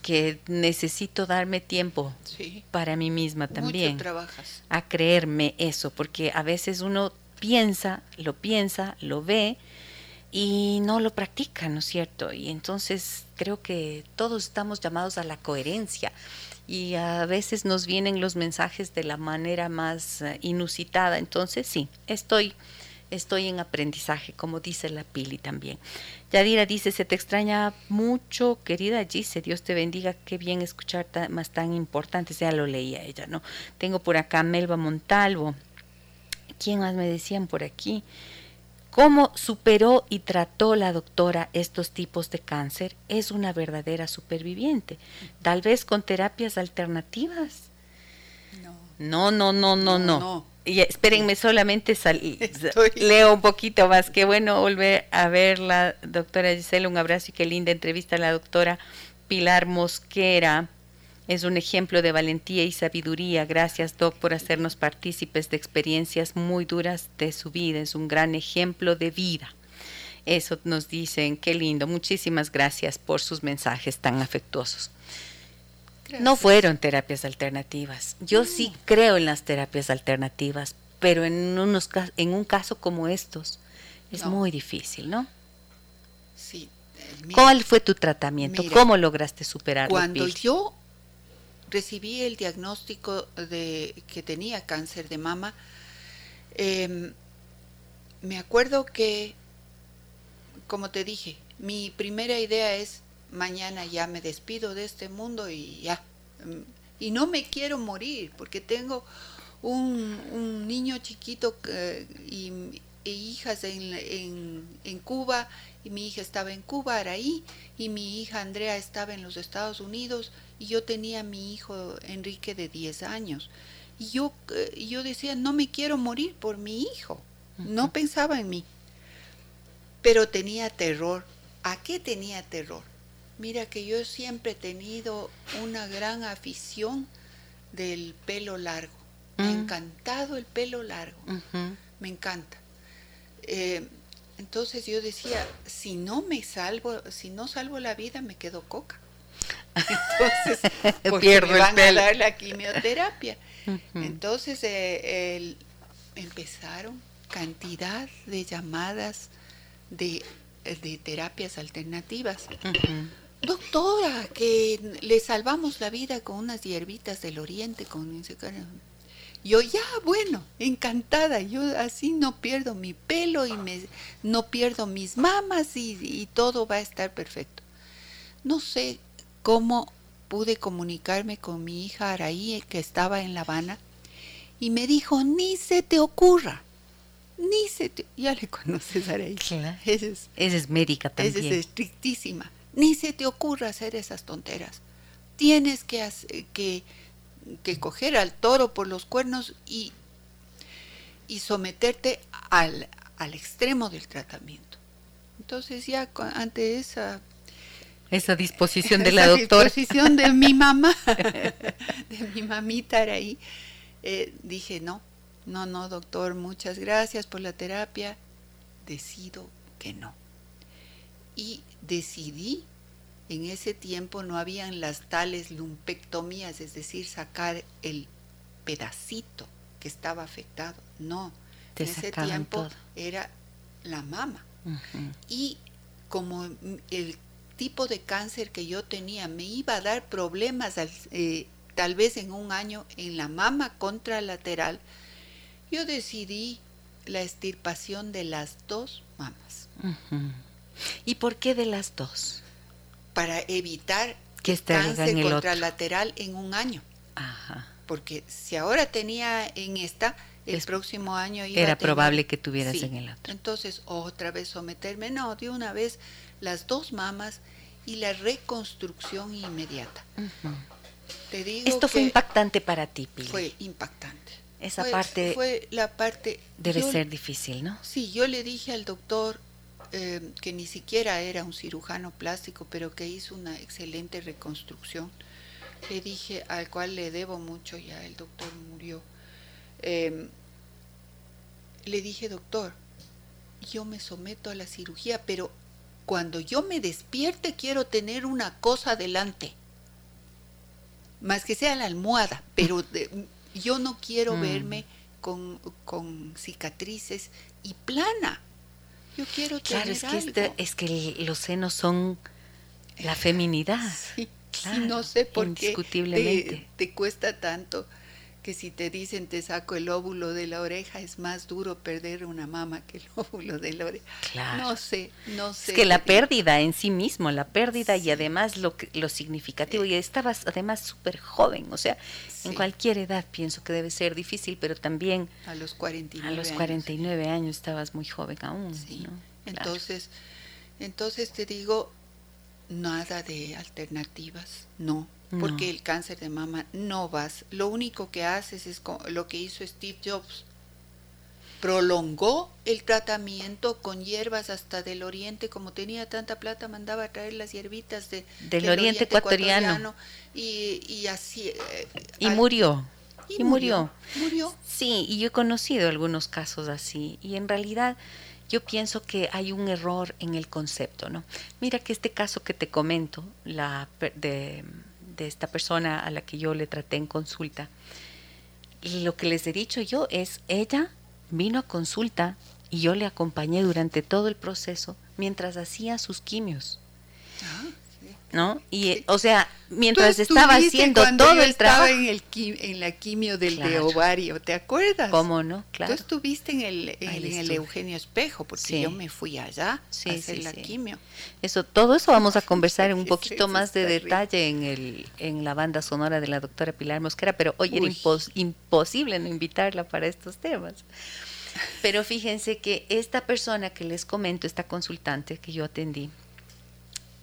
que necesito darme tiempo para mí misma también. trabajas. A creerme eso, porque a veces uno piensa, lo piensa, lo ve y no lo practica, ¿no es cierto? Y entonces creo que todos estamos llamados a la coherencia y a veces nos vienen los mensajes de la manera más eh, inusitada. Entonces sí, estoy estoy en aprendizaje, como dice la Pili también. Yadira dice, se te extraña mucho, querida Gise, Dios te bendiga, qué bien escuchar más tan importantes, ya lo leía ella, ¿no? Tengo por acá Melba Montalvo, ¿quién más me decían por aquí? ¿Cómo superó y trató la doctora estos tipos de cáncer? Es una verdadera superviviente, tal vez con terapias alternativas. No, no, no, no, no. no. Y espérenme solamente, [laughs] [laughs] leo un poquito más. Qué bueno volver a verla, doctora Gisela. Un abrazo y qué linda entrevista a la doctora Pilar Mosquera. Es un ejemplo de valentía y sabiduría. Gracias, Doc, por hacernos partícipes de experiencias muy duras de su vida. Es un gran ejemplo de vida. Eso nos dicen, qué lindo. Muchísimas gracias por sus mensajes tan afectuosos. No fueron terapias alternativas. Yo sí creo en las terapias alternativas, pero en, unos, en un caso como estos es muy difícil, ¿no? Sí. Eh, ¿Cuál fue tu tratamiento? ¿Cómo lograste superarlo? Cuando yo recibí el diagnóstico de que tenía cáncer de mama, em, me acuerdo que, como te dije, mi primera idea es, mañana ya me despido de este mundo y ya. Mm, y no me quiero morir porque tengo un, niño chiquito y, e hijas en, en, Cuba, y mi hija estaba en Cuba, Araí, y mi hija Andrea estaba en los Estados Unidos, y yo tenía a mi hijo Enrique de 10 años. Y yo, eh, yo decía, no me quiero morir por mi hijo. No pensaba en mí. Pero tenía terror. ¿A qué tenía terror? Mira que yo siempre he tenido una gran afición del pelo largo. Me ha mm. encantado el pelo largo. Me encanta. Eh, entonces yo decía, si no me salvo, si no salvo la vida, me quedo coca. [laughs] Entonces, [laughs] pierdo me van a dar la quimioterapia. Entonces eh, empezaron cantidad de llamadas de, terapias alternativas. Doctora, que le salvamos la vida con unas hierbitas del oriente, con yo ya, bueno, encantada, yo así no pierdo mi pelo y me, no pierdo mis mamas y, y todo va a estar perfecto. No sé cómo pude comunicarme con mi hija Araí, que estaba en La Habana, y me dijo, ni se te ocurra, ni se te... Ya le conoces a Araí. Claro. Esa es, es médica también. Esa es estrictísima. Ni se te ocurra hacer esas tonteras. Tienes que, que, que coger al toro por los cuernos y, y someterte al, al extremo del tratamiento. Entonces ya ante esa esa disposición de [laughs] la doctora. disposición de mi [laughs] mamá, [laughs] de mi mamita era ahí. Eh, dije, no, no, no, doctor, muchas gracias por la terapia. Decido que no. Y decidí, en ese tiempo no habían las tales lumpectomías, es decir, sacar el pedacito que estaba afectado. No, en ese tiempo era la mama. Y como el tipo de cáncer que yo tenía me iba a dar problemas eh, tal vez en un año en la mama contralateral, yo decidí la extirpación de las dos mamas. ¿Y por qué de las dos? Para evitar que cáncer en contralateral en un año. Ajá. Porque si ahora tenía en esta, el próximo año iba era probable que tuvieras en el otro. Entonces, otra vez someterme, no, de una vez las dos mamas y la reconstrucción inmediata. Te digo Esto fue impactante para ti, Pili. Fue impactante. Esa parte fue la parte debe ser difícil, ¿no? Sí, yo le dije al doctor eh, que ni siquiera era un cirujano plástico, pero que hizo una excelente reconstrucción. Le dije al cual le debo mucho, ya el doctor murió. Em, le dije, doctor, yo me someto a la cirugía, pero cuando yo me despierte quiero tener una cosa delante. Más que sea la almohada, pero yo no quiero mm. verme con, cicatrices y plana. Yo quiero claro, tener es que, este, es que los senos son la feminidad. Sí, no sé por qué te cuesta tanto que si te dicen te saco el óvulo de la oreja, es más duro perder una mama que el [laughs] óvulo de la oreja. Claro. No sé, no sé. Es que la pérdida en sí mismo, la pérdida y además lo, lo significativo, y estabas además súper joven, o sea, en cualquier edad pienso que debe ser difícil, pero también... A los 49 A los 49 años, estabas muy joven aún. Sí. Entonces, entonces te digo, nada de alternativas, no porque el cáncer de mama no vas. Lo único que haces es lo que hizo Steve Jobs. Prolongó el tratamiento con hierbas hasta del oriente, como tenía tanta plata, mandaba a traer las hierbitas de, del, oriente, ecuatoriano. y, así. Eh, y murió. Y, murió. Murió. Sí, y yo he conocido algunos casos así. Y en realidad yo pienso que hay un error en el concepto, ¿no? Mira que este caso que te comento, la de de esta persona a la que yo le traté en consulta, lo que les he dicho yo es, ella vino a consulta y yo le acompañé durante todo el proceso mientras hacía sus quimios. Ah, ¿no? Y, o sea, mientras estaba haciendo todo el trabajo. en, el en la quimio del de ovario, ¿te acuerdas? ¿Cómo no? Claro. Tú estuviste en el, en, el Eugenio Espejo, porque yo me fui allá a hacer la quimio. Eso, todo eso vamos a [laughs] conversar un poquito más de detalle en, el, en la banda sonora de la doctora Pilar Mosquera, pero hoy era imposible no invitarla para estos temas. Pero fíjense que esta persona que les comento, esta consultante que yo atendí,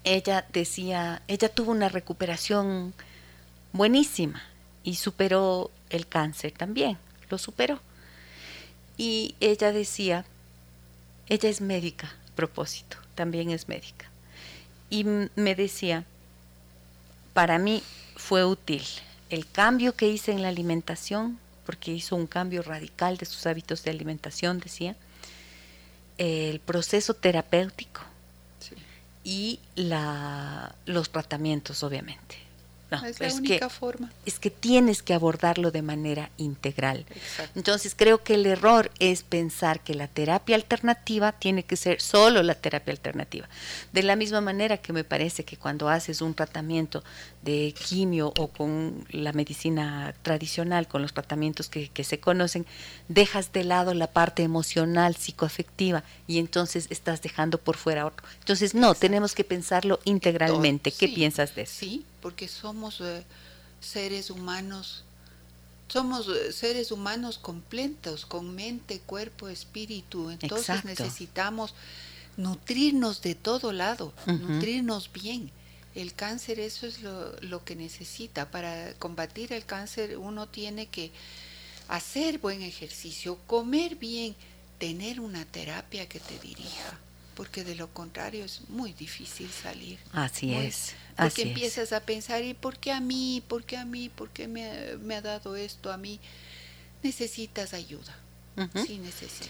ella decía, ella tuvo una recuperación buenísima y superó el cáncer también, lo superó. Y ella decía, ella es médica, a propósito, también es médica. Y me decía, para mí fue útil el cambio que hice en la alimentación, porque hizo un cambio radical de sus hábitos de alimentación, decía, el proceso terapéutico y la, los tratamientos, obviamente. No, es la única forma. Es que tienes que abordarlo de manera integral. Entonces creo que el error es pensar que la terapia alternativa tiene que ser solo la terapia alternativa. De la misma manera que me parece que cuando haces un tratamiento de quimio o con la medicina tradicional, con los tratamientos que, que se conocen, dejas de lado la parte emocional, psicoafectiva, y entonces estás dejando por fuera otro. Entonces, no, tenemos que pensarlo integralmente. ¿Qué piensas de eso? Sí, porque somos eh, seres humanos, somos eh, seres humanos completos, con mente, cuerpo, espíritu. Entonces necesitamos nutrirnos de todo lado, nutrirnos bien. El cáncer eso es lo, lo que necesita. Para combatir el cáncer uno tiene que hacer buen ejercicio, comer bien, tener una terapia que te dirija porque de lo contrario es muy difícil salir. Así es. Porque empiezas a pensar, ¿y por qué a mí? ¿Por qué a mí? ¿Por qué me, me ha dado esto a mí? Necesitas ayuda. Sí, necesitas.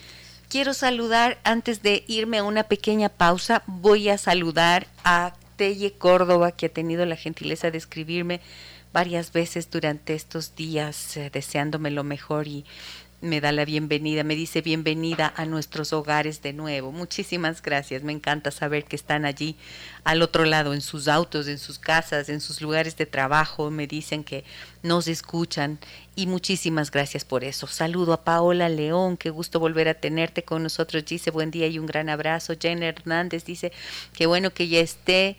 Quiero saludar, antes de irme a una pequeña pausa, voy a saludar a Córdoba, que ha tenido la gentileza de escribirme varias veces durante estos días, eh, deseándome lo mejor y me da la bienvenida, me dice bienvenida a nuestros hogares de nuevo. Muchísimas gracias, me encanta saber que están allí al otro lado, en sus autos, en sus casas, en sus lugares de trabajo, me dicen que nos escuchan y muchísimas gracias por eso. Saludo a Paola León, qué gusto volver a tenerte con nosotros, dice buen día y un gran abrazo. Jen Hernández dice, qué bueno que ya esté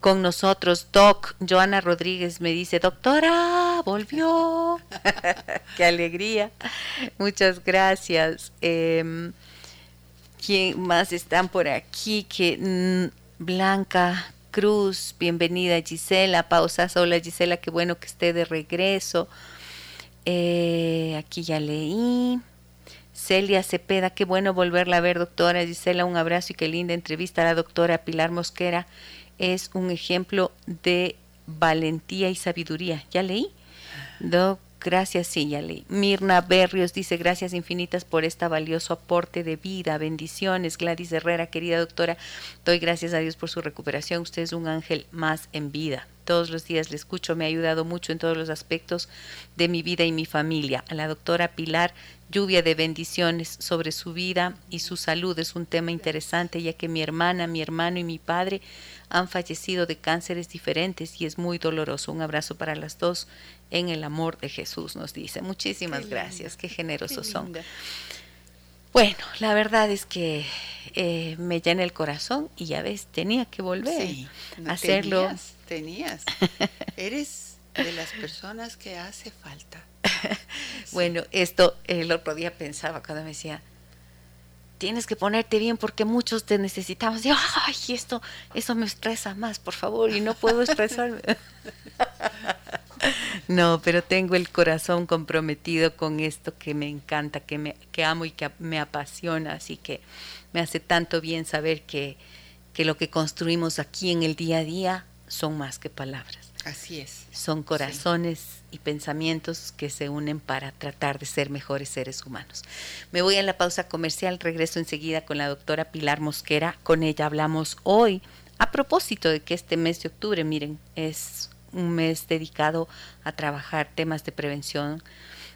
con nosotros. Doc, Joana Rodríguez me dice, doctora, volvió. [laughs] Qué alegría. Muchas gracias. Eh, ¿Quién más están por aquí? Que mm, Blanca Cruz, bienvenida Gisela. Pausa, hola Gisela, qué bueno que esté de regreso. Eh, aquí ya leí. Celia Cepeda, qué bueno volverla a ver, doctora Gisela, un abrazo y qué linda entrevista a la doctora Pilar Mosquera es un ejemplo de valentía y sabiduría. ¿Ya leí? Doc, gracias, sí, ya leí. Mirna Berrios dice, gracias infinitas por este valioso aporte de vida, bendiciones. Gladys Herrera, querida doctora, doy gracias a Dios por su recuperación. Usted es un ángel más en vida. Todos los días le escucho, me ha ayudado mucho en todos los aspectos de mi vida y mi familia. A la doctora Pilar lluvia de bendiciones sobre su vida y su salud. Es un tema interesante ya que mi hermana, mi hermano y mi padre han fallecido de cánceres diferentes y es muy doloroso. Un abrazo para las dos en el amor de Jesús, nos dice. Muchísimas gracias, qué generosos son. Bueno, la verdad es que eh, me llena el corazón y ya ves, tenía que volver a hacerlo. Tenías, tenías. [laughs] Eres de las personas que hace falta. [laughs] bueno, esto el otro día pensaba cuando me decía, tienes que ponerte bien porque muchos te necesitamos. Y, ay, esto, eso me estresa más, por favor, y no puedo estresarme. [laughs] no, pero tengo el corazón comprometido con esto que me encanta, que, me, que amo y que me apasiona, así que me hace tanto bien saber que, que lo que construimos aquí en el día a día son más que palabras. Así es. Son corazones y pensamientos que se unen para tratar de ser mejores seres humanos. Me voy a la pausa comercial, regreso enseguida con la doctora Pilar Mosquera. Con ella hablamos hoy a propósito de que este mes de octubre, miren, es un mes dedicado a trabajar temas de prevención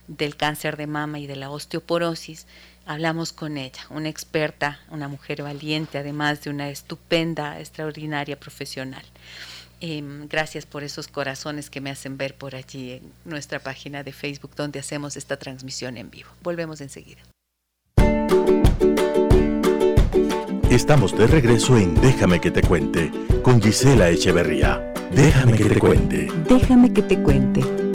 del cáncer de mama y de la osteoporosis. Hablamos con ella, una experta, una mujer valiente, además de una estupenda, extraordinaria profesional. Em, gracias por esos corazones que me hacen ver por allí en nuestra página de Facebook donde hacemos esta transmisión en vivo. Volvemos enseguida. Estamos de regreso en Déjame que te cuente con Gisela Echeverría. Déjame que te cuente. Déjame que te cuente.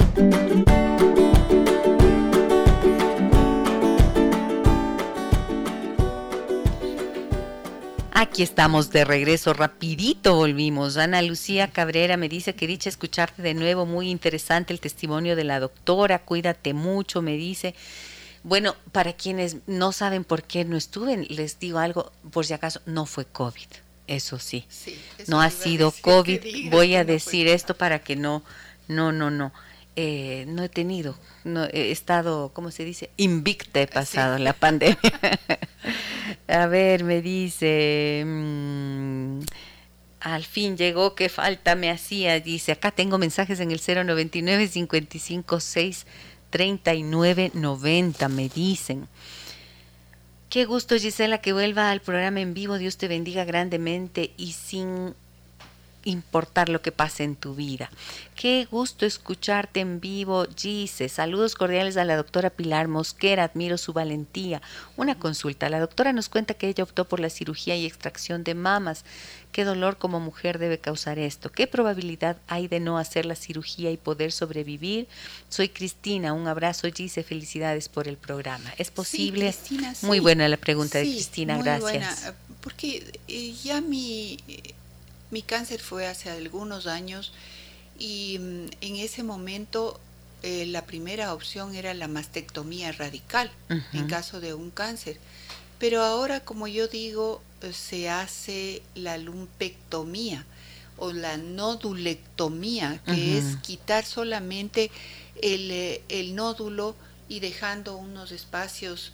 Aquí estamos de regreso, rapidito volvimos. Ana Lucía Cabrera me dice que dicha escucharte de nuevo, muy interesante el testimonio de la doctora, cuídate mucho, me dice. Bueno, para quienes no saben por qué no estuve, les digo algo, por si acaso, no fue COVID, eso sí. no ha sido COVID, voy a decir esto para que no, no, no, no. Eh, no he tenido, no, he estado, ¿cómo se dice? Invicta he pasado la pandemia. [laughs] A ver, me dice, mm, al fin llegó, qué falta me hacía. Dice, acá tengo mensajes en el 099 556 3990, me dicen. Qué gusto, Gisela, que vuelva al programa en vivo. Dios te bendiga grandemente y sin importar lo que pase en tu vida. Qué gusto escucharte en vivo, Gise. Saludos cordiales a la doctora Pilar Mosquera, admiro su valentía. Una consulta, la doctora nos cuenta que ella optó por la cirugía y extracción de mamas. ¿Qué dolor como mujer debe causar esto? ¿Qué probabilidad hay de no hacer la cirugía y poder sobrevivir? Soy Cristina, un abrazo Gise, felicidades por el programa. ¿Es posible? Muy buena la pregunta de Cristina, gracias. porque eh, ya mi mi cáncer fue hace algunos años y mm, en ese momento eh, la primera opción era la mastectomía radical en caso de un cáncer. Pero ahora, como yo digo, eh, se hace la lumpectomía o la nodulectomía, que es quitar solamente el, eh, el, nódulo y dejando unos espacios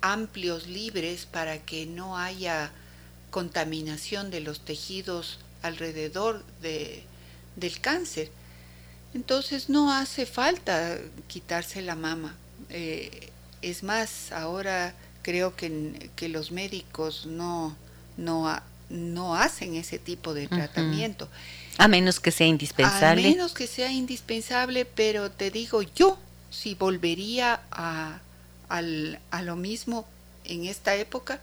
amplios, libres, para que no haya contaminación de los tejidos alrededor de, del cáncer. Entonces no hace falta quitarse la mama. Eh, es más, ahora creo que, que los médicos no, no, no, hacen ese tipo de tratamiento. A menos que sea indispensable. A menos que sea indispensable, pero te digo, yo si volvería a, a lo mismo en esta época,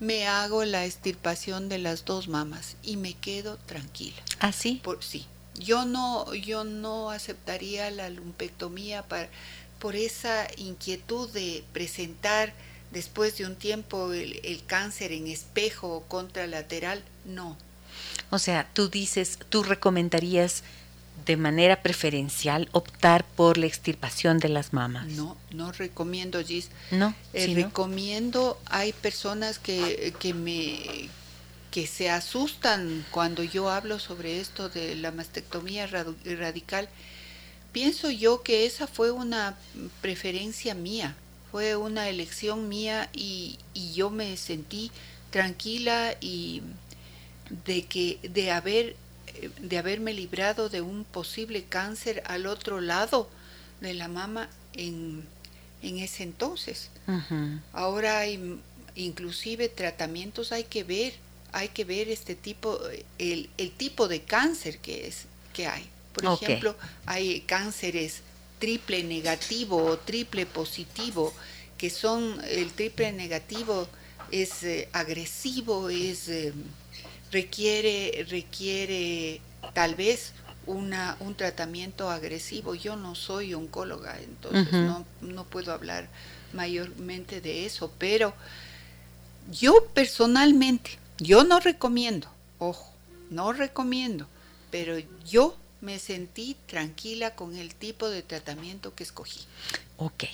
me hago la extirpación de las dos mamas y me quedo tranquila. ¿Ah, sí? Por, sí. Yo no, yo no aceptaría la lumpectomía para, por esa inquietud de presentar después de un tiempo el, el cáncer en espejo o contralateral. No. O sea, tú dices, tú recomendarías de manera preferencial optar por la extirpación de las mamas? No, no recomiendo, Gis. No, eh, recomiendo, hay personas que, que me que se asustan cuando yo hablo sobre esto de la mastectomía radical. Pienso yo que esa fue una preferencia mía, fue una elección mía y, y yo me sentí tranquila y de que de haber de haberme librado de un posible cáncer al otro lado de la mama en, ese entonces. Ahora hay inclusive tratamientos, hay que ver, hay que ver este tipo, el, tipo de cáncer que es, que hay. Por ejemplo, hay cánceres triple negativo o triple positivo, que son, el triple negativo es eh, agresivo, es... Eh, requiere, requiere tal vez una, un tratamiento agresivo. Yo no soy oncóloga, entonces no, no puedo hablar mayormente de eso, pero yo personalmente, yo no recomiendo, ojo, no recomiendo, pero yo me sentí tranquila con el tipo de tratamiento que escogí. Ok.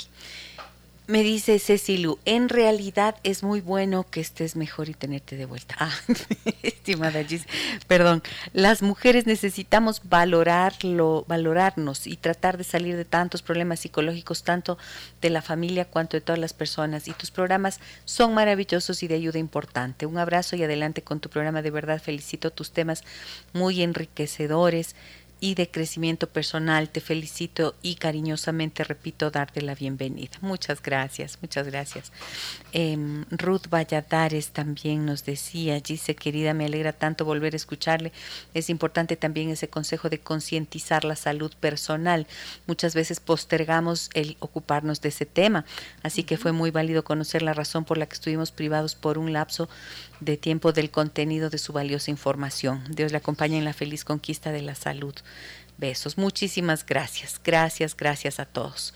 Me dice Cecilu, en realidad es muy bueno que estés mejor y tenerte de vuelta. Ah, [laughs] estimada Gis, perdón. Las mujeres necesitamos valorarlo, valorarnos y tratar de salir de tantos problemas psicológicos, tanto de la familia cuanto de todas las personas. Y tus programas son maravillosos y de ayuda importante. Un abrazo y adelante con tu programa. De verdad felicito tus temas muy enriquecedores y de crecimiento personal. Te felicito y cariñosamente repito darte la bienvenida. Muchas gracias, muchas gracias. Em, Ruth Valladares también nos decía, dice querida, me alegra tanto volver a escucharle. Es importante también ese consejo de concientizar la salud personal. Muchas veces postergamos el ocuparnos de ese tema, así que fue muy válido conocer la razón por la que estuvimos privados por un lapso de tiempo del contenido de su valiosa información. Dios le acompaña en la feliz conquista de la salud. Besos. Muchísimas gracias. Gracias, gracias a todos.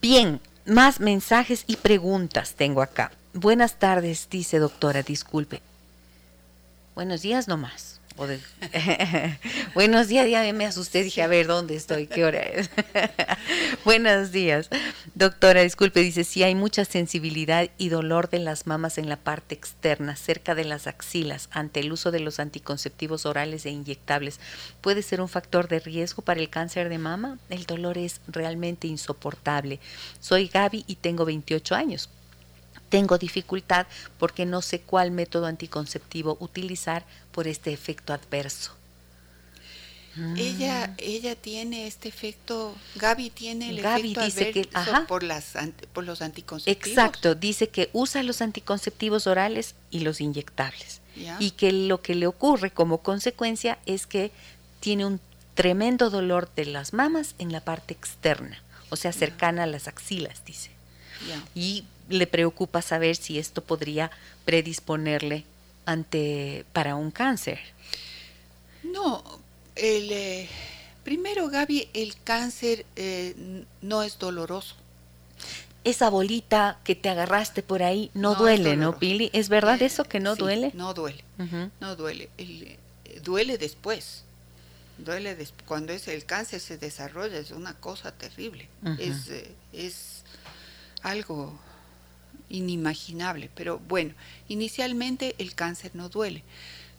Bien, más mensajes y preguntas tengo acá. Buenas tardes, dice doctora, disculpe. Buenos días nomás. [laughs] Buenos días, ya me asusté, dije, a ver, ¿dónde estoy? ¿Qué hora es? [laughs] Buenos días. Doctora, disculpe, dice, si hay mucha sensibilidad y dolor de las mamas en la parte externa, cerca de las axilas, ante el uso de los anticonceptivos orales e inyectables. ¿Puede ser un factor de riesgo para el cáncer de mama? El dolor es realmente insoportable. Soy Gaby y tengo 28 años tengo dificultad porque no sé cuál método anticonceptivo utilizar por este efecto adverso. Ella, mm. ella tiene este efecto, Gaby tiene el efecto dice que, por, las, por los anticonceptivos. Exacto, dice que usa los anticonceptivos orales y los inyectables. Y que lo que le ocurre como consecuencia es que tiene un tremendo dolor de las mamas en la parte externa, o sea, cercana a las axilas, dice. Y le preocupa saber si esto podría predisponerle ante para un cáncer. No, el, eh, primero Gaby, el cáncer eh, no es doloroso. Esa bolita que te agarraste por ahí no, duele, ¿no, Pili? ¿Es verdad eso que no duele? No duele, no duele. duele después. Duele cuando es el cáncer se desarrolla, es una cosa terrible. es, eh, es algo inimaginable, pero bueno, inicialmente el cáncer no duele.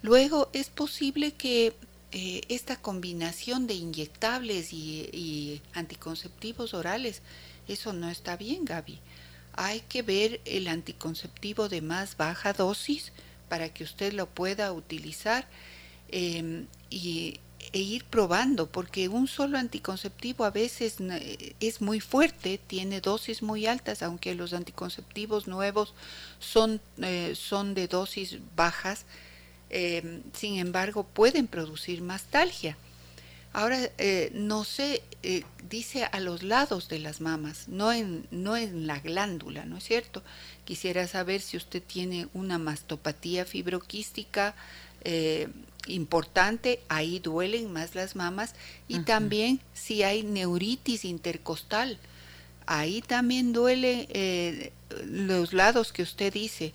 Luego es posible que eh, esta combinación de inyectables y, anticonceptivos orales, eso no está bien, Gaby. Hay que ver el anticonceptivo de más baja dosis para que usted lo pueda utilizar em, y e ir probando, porque un solo anticonceptivo a veces es muy fuerte, tiene dosis muy altas, aunque los anticonceptivos nuevos son, eh, son de dosis bajas, eh, sin embargo pueden producir mastalgia. Ahora, eh, no sé, dice a los lados de las mamas, no en, no en la glándula, ¿no es cierto? Quisiera saber si usted tiene una mastopatía fibroquística, importante, ahí duelen más las mamas y también si hay neuritis intercostal, ahí también duele eh, los lados que usted dice,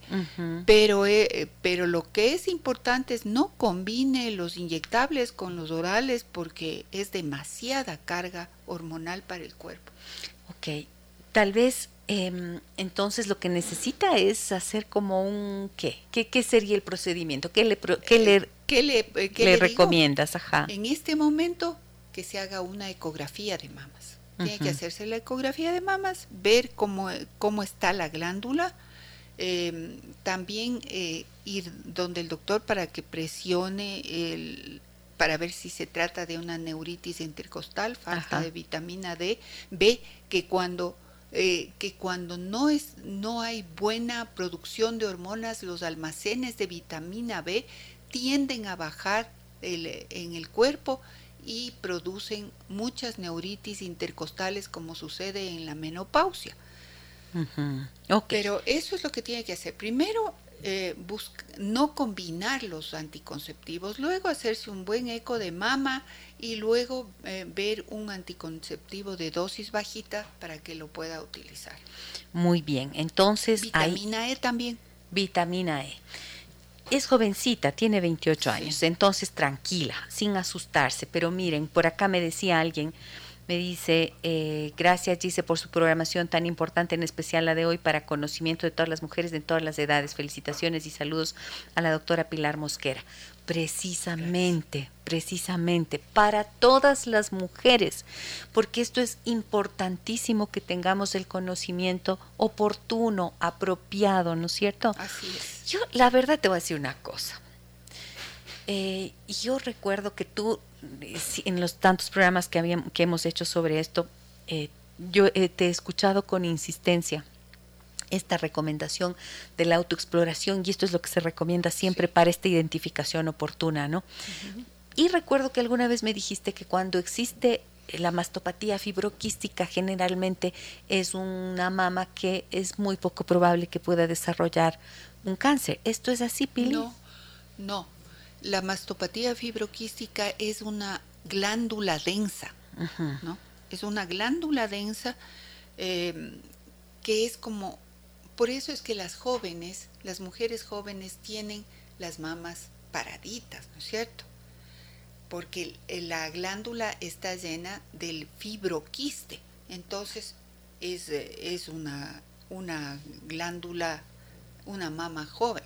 pero, eh, pero lo que es importante es no combine los inyectables con los orales porque es demasiada carga hormonal para el cuerpo. Ok, tal vez Em, entonces lo que necesita es hacer como un qué, qué, sería el procedimiento, qué le, qué le, eh, ¿Qué le, eh, recomiendas, ajá. En este momento que se haga una ecografía de mamas. Tiene que hacerse la ecografía de mamas, ver cómo, cómo está la glándula, em, también eh, ir donde el doctor para que presione el, para ver si se trata de una neuritis intercostal, falta de vitamina D, B, que cuando eh, que cuando no, es, no hay buena producción de hormonas, los almacenes de vitamina B tienden a bajar en el cuerpo y producen muchas neuritis intercostales como sucede en la menopausia. Pero eso es lo que tiene que hacer. Primero, eh, no combinar los anticonceptivos, luego hacerse un buen eco de mama y luego eh, ver un anticonceptivo de dosis bajita para que lo pueda utilizar. Muy bien, entonces... Vitamina E también. Vitamina E. Es jovencita, tiene 28 años, entonces tranquila, sin asustarse. Pero miren, por acá me decía alguien, me dice, eh, gracias Gise por su programación tan importante, en especial la de hoy, para conocimiento de todas las mujeres de todas las edades. Felicitaciones y saludos a la doctora Pilar Mosquera. Precisamente, precisamente, para todas las mujeres, porque esto es importantísimo que tengamos el conocimiento oportuno, apropiado, ¿no es cierto? Así es. Yo, la verdad, te voy a decir una cosa. Eh, yo recuerdo que tú en los tantos programas que, habíamos, que hemos hecho sobre esto, eh, yo te he escuchado con insistencia esta recomendación de la autoexploración y esto es lo que se recomienda siempre para esta identificación oportuna, ¿no? Y recuerdo que alguna vez me dijiste que cuando existe la mastopatía fibroquística generalmente es una mama que es muy poco probable que pueda desarrollar un cáncer. ¿Esto es así, Pili? No, no. La mastopatía fibroquística es una glándula densa, ¿no? Es una glándula densa eh, que es como por eso es que las jóvenes, las mujeres jóvenes tienen las mamas paraditas, ¿no es cierto? Porque la glándula está llena del fibroquiste, entonces es, es una, una glándula, una mama joven.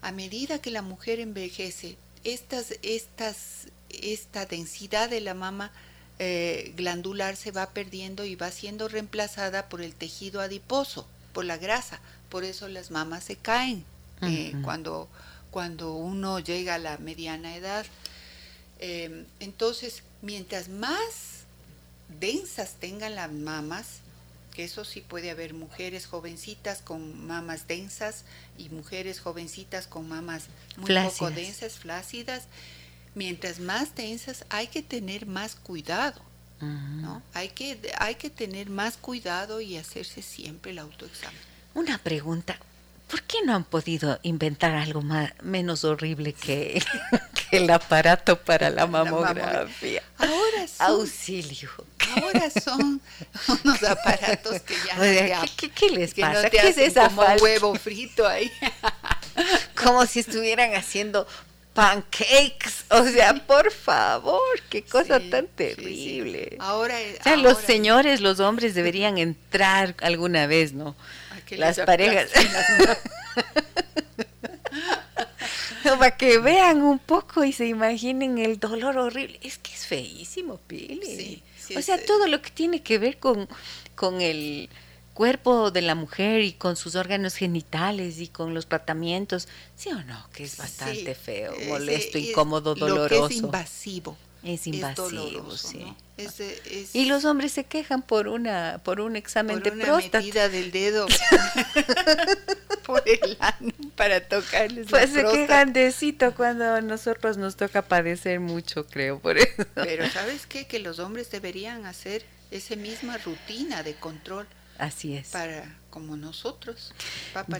A medida que la mujer envejece, estas, estas, esta densidad de la mama eh, glandular se va perdiendo y va siendo reemplazada por el tejido adiposo por la grasa. Por eso las mamas se caen eh, cuando, cuando uno llega a la mediana edad. Em, entonces, mientras más densas tengan las mamas, que eso sí puede haber mujeres jovencitas con mamas densas y mujeres jovencitas con mamas muy poco densas, flácidas. Mientras más densas hay que tener más cuidado ¿no? Hay que, hay que tener más cuidado y hacerse siempre el autoexamen. Una pregunta, ¿por qué no han podido inventar algo más, menos horrible [laughs] que, el aparato para la mamografía? Ahora son, Auxilio. Ahora son unos aparatos que ya ¿qué, les pasa? ¿Qué es esa como huevo frito ahí? [laughs] como si estuvieran haciendo pancakes, o sea, por favor, qué cosa tan terrible. Ahora, o sea, los señores, los hombres deberían entrar alguna vez, ¿no? Las parejas. [laughs] Para que vean un poco y se imaginen el dolor horrible. Es que es feísimo, Pili. O sea, todo lo que tiene que ver con, con el cuerpo de la mujer y con sus órganos genitales y con los tratamientos, sí o no, que es bastante feo, molesto, incómodo, doloroso. es invasivo. Es invasivo, sí. Es, y los hombres se quejan por una por un examen de una próstata. metida del dedo [laughs] por el ano para tocarles pues se quejan de cito cuando a nosotros nos toca padecer mucho, creo, por eso. Pero ¿sabes qué? Que los hombres deberían hacer esa misma rutina de control Así es. Para como nosotros.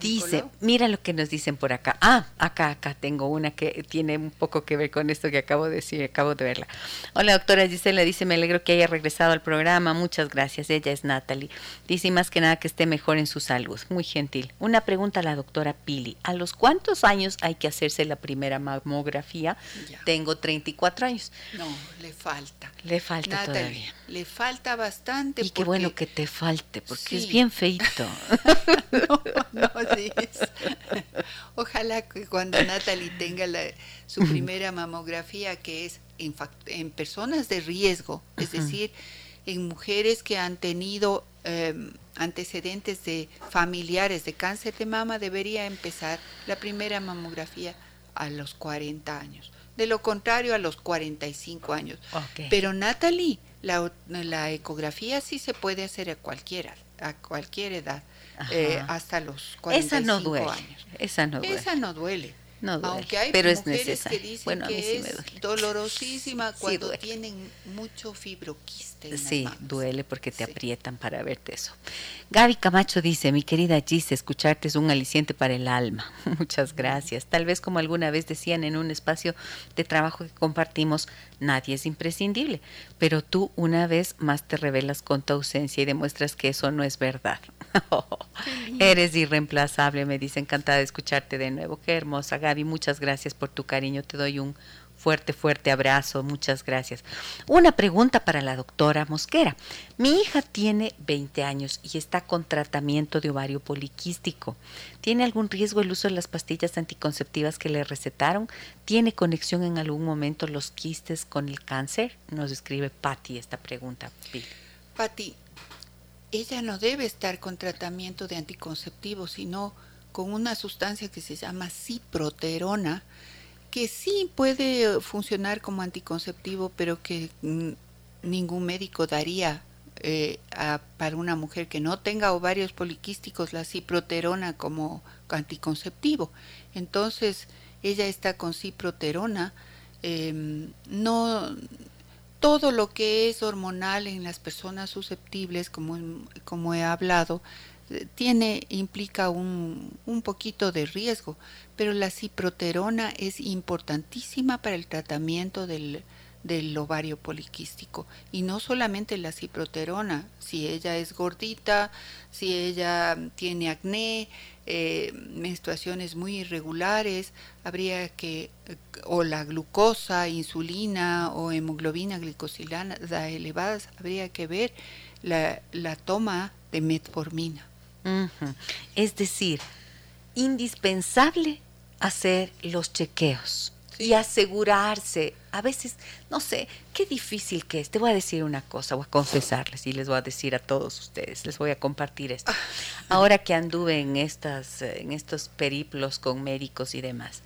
Dice, mira lo que nos dicen por acá. Ah, acá, acá tengo una que tiene un poco que ver con esto que acabo de decir, acabo de verla. Hola, doctora Gisela, dice, me alegro que haya regresado al programa, muchas gracias. Ella es Natalie. Dice, más que nada que esté mejor en su salud. Muy gentil. Una pregunta a la doctora Pili. ¿A los cuántos años hay que hacerse la primera mamografía? Tengo 34 años. No, le falta. Le falta todavía. Le falta bastante. Y qué bueno que te falte, porque es bien feito. [laughs] [laughs] no, no, Ojalá que cuando Natalie tenga su primera mamografía, que es en, en personas de riesgo, es decir, en mujeres que han tenido em, antecedentes de familiares de cáncer de mama, debería empezar la primera mamografía a los 40 años. De lo contrario, a los 45 años. Pero Natalie, la, la ecografía sí se puede hacer a cualquiera, a cualquier edad. Eh, hasta los 45 esa no duele, años. Esa no duele. Esa no duele. No duele, Aunque hay pero mujeres es necesario. que dicen bueno, a mí que sí me duele. dolorosísima cuando tienen mucho fibroquiste. sí, duele porque te aprietan para verte eso. Gaby Camacho dice, mi querida Gis, escucharte es un aliciente para el alma. [laughs] Muchas gracias. Tal vez como alguna vez decían en un espacio de trabajo que compartimos, nadie es imprescindible, pero tú una vez más te revelas con tu ausencia y demuestras que eso no es verdad. [laughs] Eres irreemplazable, me dice, encantada de escucharte de nuevo. Qué hermosa, Gaby, muchas gracias por tu cariño, te doy un fuerte, fuerte abrazo, muchas gracias. Una pregunta para la doctora Mosquera. Mi hija tiene 20 años y está con tratamiento de ovario poliquístico. ¿Tiene algún riesgo el uso de las pastillas anticonceptivas que le recetaron? ¿Tiene conexión en algún momento los quistes con el cáncer? Nos escribe Patti esta pregunta. Patti, ella no debe estar con tratamiento de anticonceptivo, sino con una sustancia que se llama ciproterona, que sí puede funcionar como anticonceptivo, pero que ningún médico daría eh, para una mujer que no tenga ovarios poliquísticos la ciproterona como anticonceptivo. Entonces, ella está con ciproterona. Em, no todo lo que es hormonal en las personas susceptibles, como, como he hablado, tiene, implica un, un, poquito de riesgo, pero la ciproterona es importantísima para el tratamiento del, del ovario poliquístico. Y no solamente la ciproterona, si ella es gordita, si ella tiene acné, eh, menstruaciones muy irregulares, habría que, o la glucosa, insulina o hemoglobina glicosilana elevadas, habría que ver la, la toma de metformina. Es decir, indispensable hacer los chequeos y asegurarse. A veces, no sé, qué difícil que es. Te voy a decir una cosa, voy a confesarles y les voy a decir a todos ustedes, les voy a compartir esto. Ahora que anduve en, estas, en estos periplos con médicos y demás,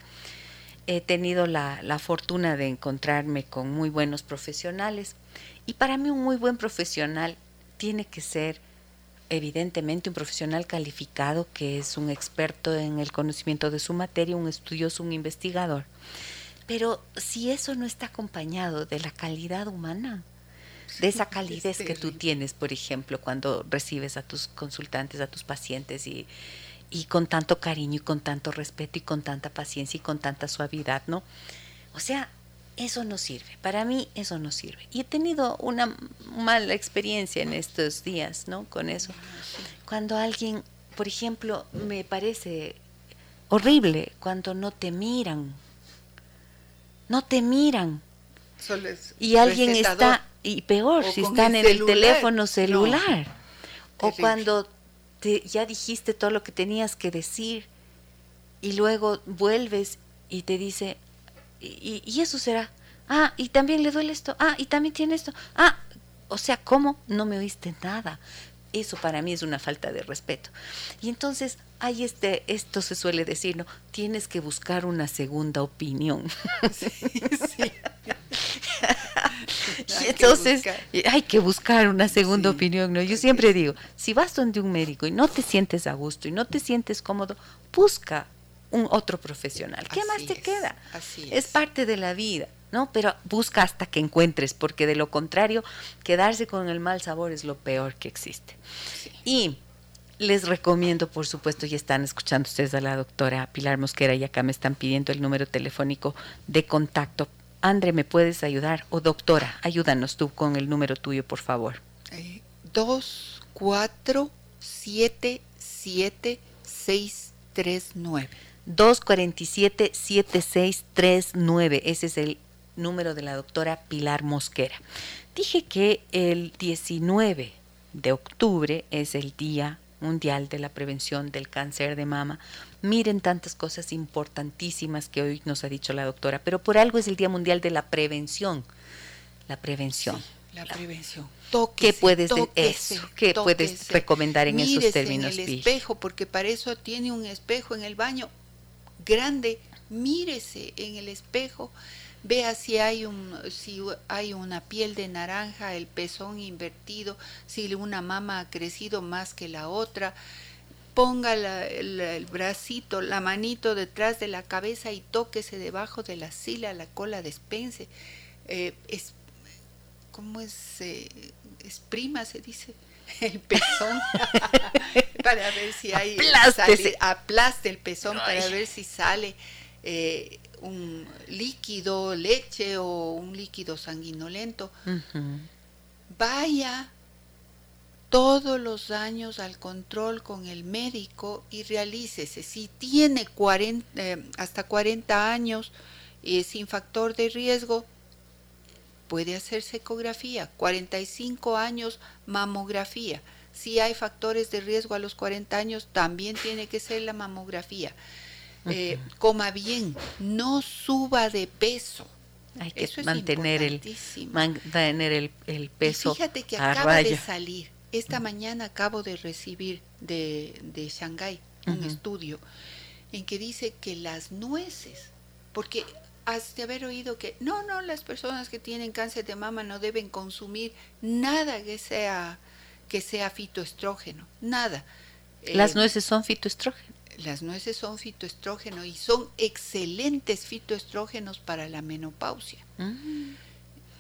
he tenido la, la fortuna de encontrarme con muy buenos profesionales y para mí un muy buen profesional tiene que ser evidentemente un profesional calificado que es un experto en el conocimiento de su materia, un estudioso, un investigador. Pero si eso no está acompañado de la calidad humana, de esa calidez que tú tienes, por ejemplo, cuando recibes a tus consultantes, a tus pacientes y, y con tanto cariño y con tanto respeto y con tanta paciencia y con tanta suavidad, ¿no? O sea, eso no sirve. Para mí eso no sirve. Y he tenido una mala experiencia en estos días, ¿no? Con eso. Cuando alguien, por ejemplo, me parece horrible cuando no te miran no te miran. y alguien está, y peor, si están en el teléfono celular. O cuando te, ya dijiste todo lo que tenías que decir y luego vuelves y te dice, y, y eso será, ah, y también le duele esto, ah, y también tiene esto, ah, o sea, ¿cómo? No me oíste nada. Eso para mí es una falta de respeto. Y entonces hay este, esto se suele decir, ¿no? Tienes que buscar una segunda opinión. [laughs] Sí, sí. [laughs] y entonces hay que buscar una segunda opinión, ¿no? Yo siempre digo, si vas donde un médico y no te sientes a gusto y no te sientes cómodo, busca un otro profesional. ¿Qué más te queda? Así es. es parte de la vida. ¿no? Pero busca hasta que encuentres, porque de lo contrario, quedarse con el mal sabor es lo peor que existe. Y les recomiendo, por supuesto, y están escuchando ustedes a la doctora Pilar Mosquera y acá me están pidiendo el número telefónico de contacto. Andre, ¿me puedes ayudar? O doctora, ayúdanos tú con el número tuyo, por favor. Eh, dos, cuatro, siete, siete, seis, tres, nueve. 247-7639. Ese es el número de la doctora Pilar Mosquera. Dije que el 19 de octubre es el Día Mundial de la Prevención del Cáncer de Mama. Miren tantas cosas importantísimas que hoy nos ha dicho la doctora, pero por algo es el Día Mundial de la Prevención. La prevención. la prevención. ¿Qué puedes eso? ¿Qué puedes recomendar en esos términos? En el espejo, porque para eso tiene un espejo en el baño grande. Mírese en el espejo vea si hay, un, si hay una piel de naranja, el pezón invertido, si una mama ha crecido más que la otra. Ponga el, bracito, la manito detrás de la cabeza y tóquese debajo de la sila, la cola despense. Eh, es, ¿Cómo es? Eh, exprima, se dice el pezón [laughs] para ver si hay aplaste el pezón para ver si sale eh, un líquido, leche o un líquido sanguinolento, vaya todos los años al control con el médico y realícese. Si tiene 40, eh, hasta 40 años y sin factor de riesgo, puede hacerse ecografía. 45 años, mamografía. Si hay factores de riesgo a los 40 años, también tiene que ser la mamografía. Eh, coma bien, no suba de peso. Hay que mantener, el, mantener el, el peso. fíjate que acaba de salir, esta mañana acabo de recibir de, de Shanghái un estudio en que dice que las nueces, porque has de haber oído que no, no, las personas que tienen cáncer de mama no deben consumir nada que sea que sea fitoestrógeno, nada. Las eh, nueces son fitoestrógeno. Las nueces son fitoestrógeno y son excelentes fitoestrógenos para la menopausia, mm.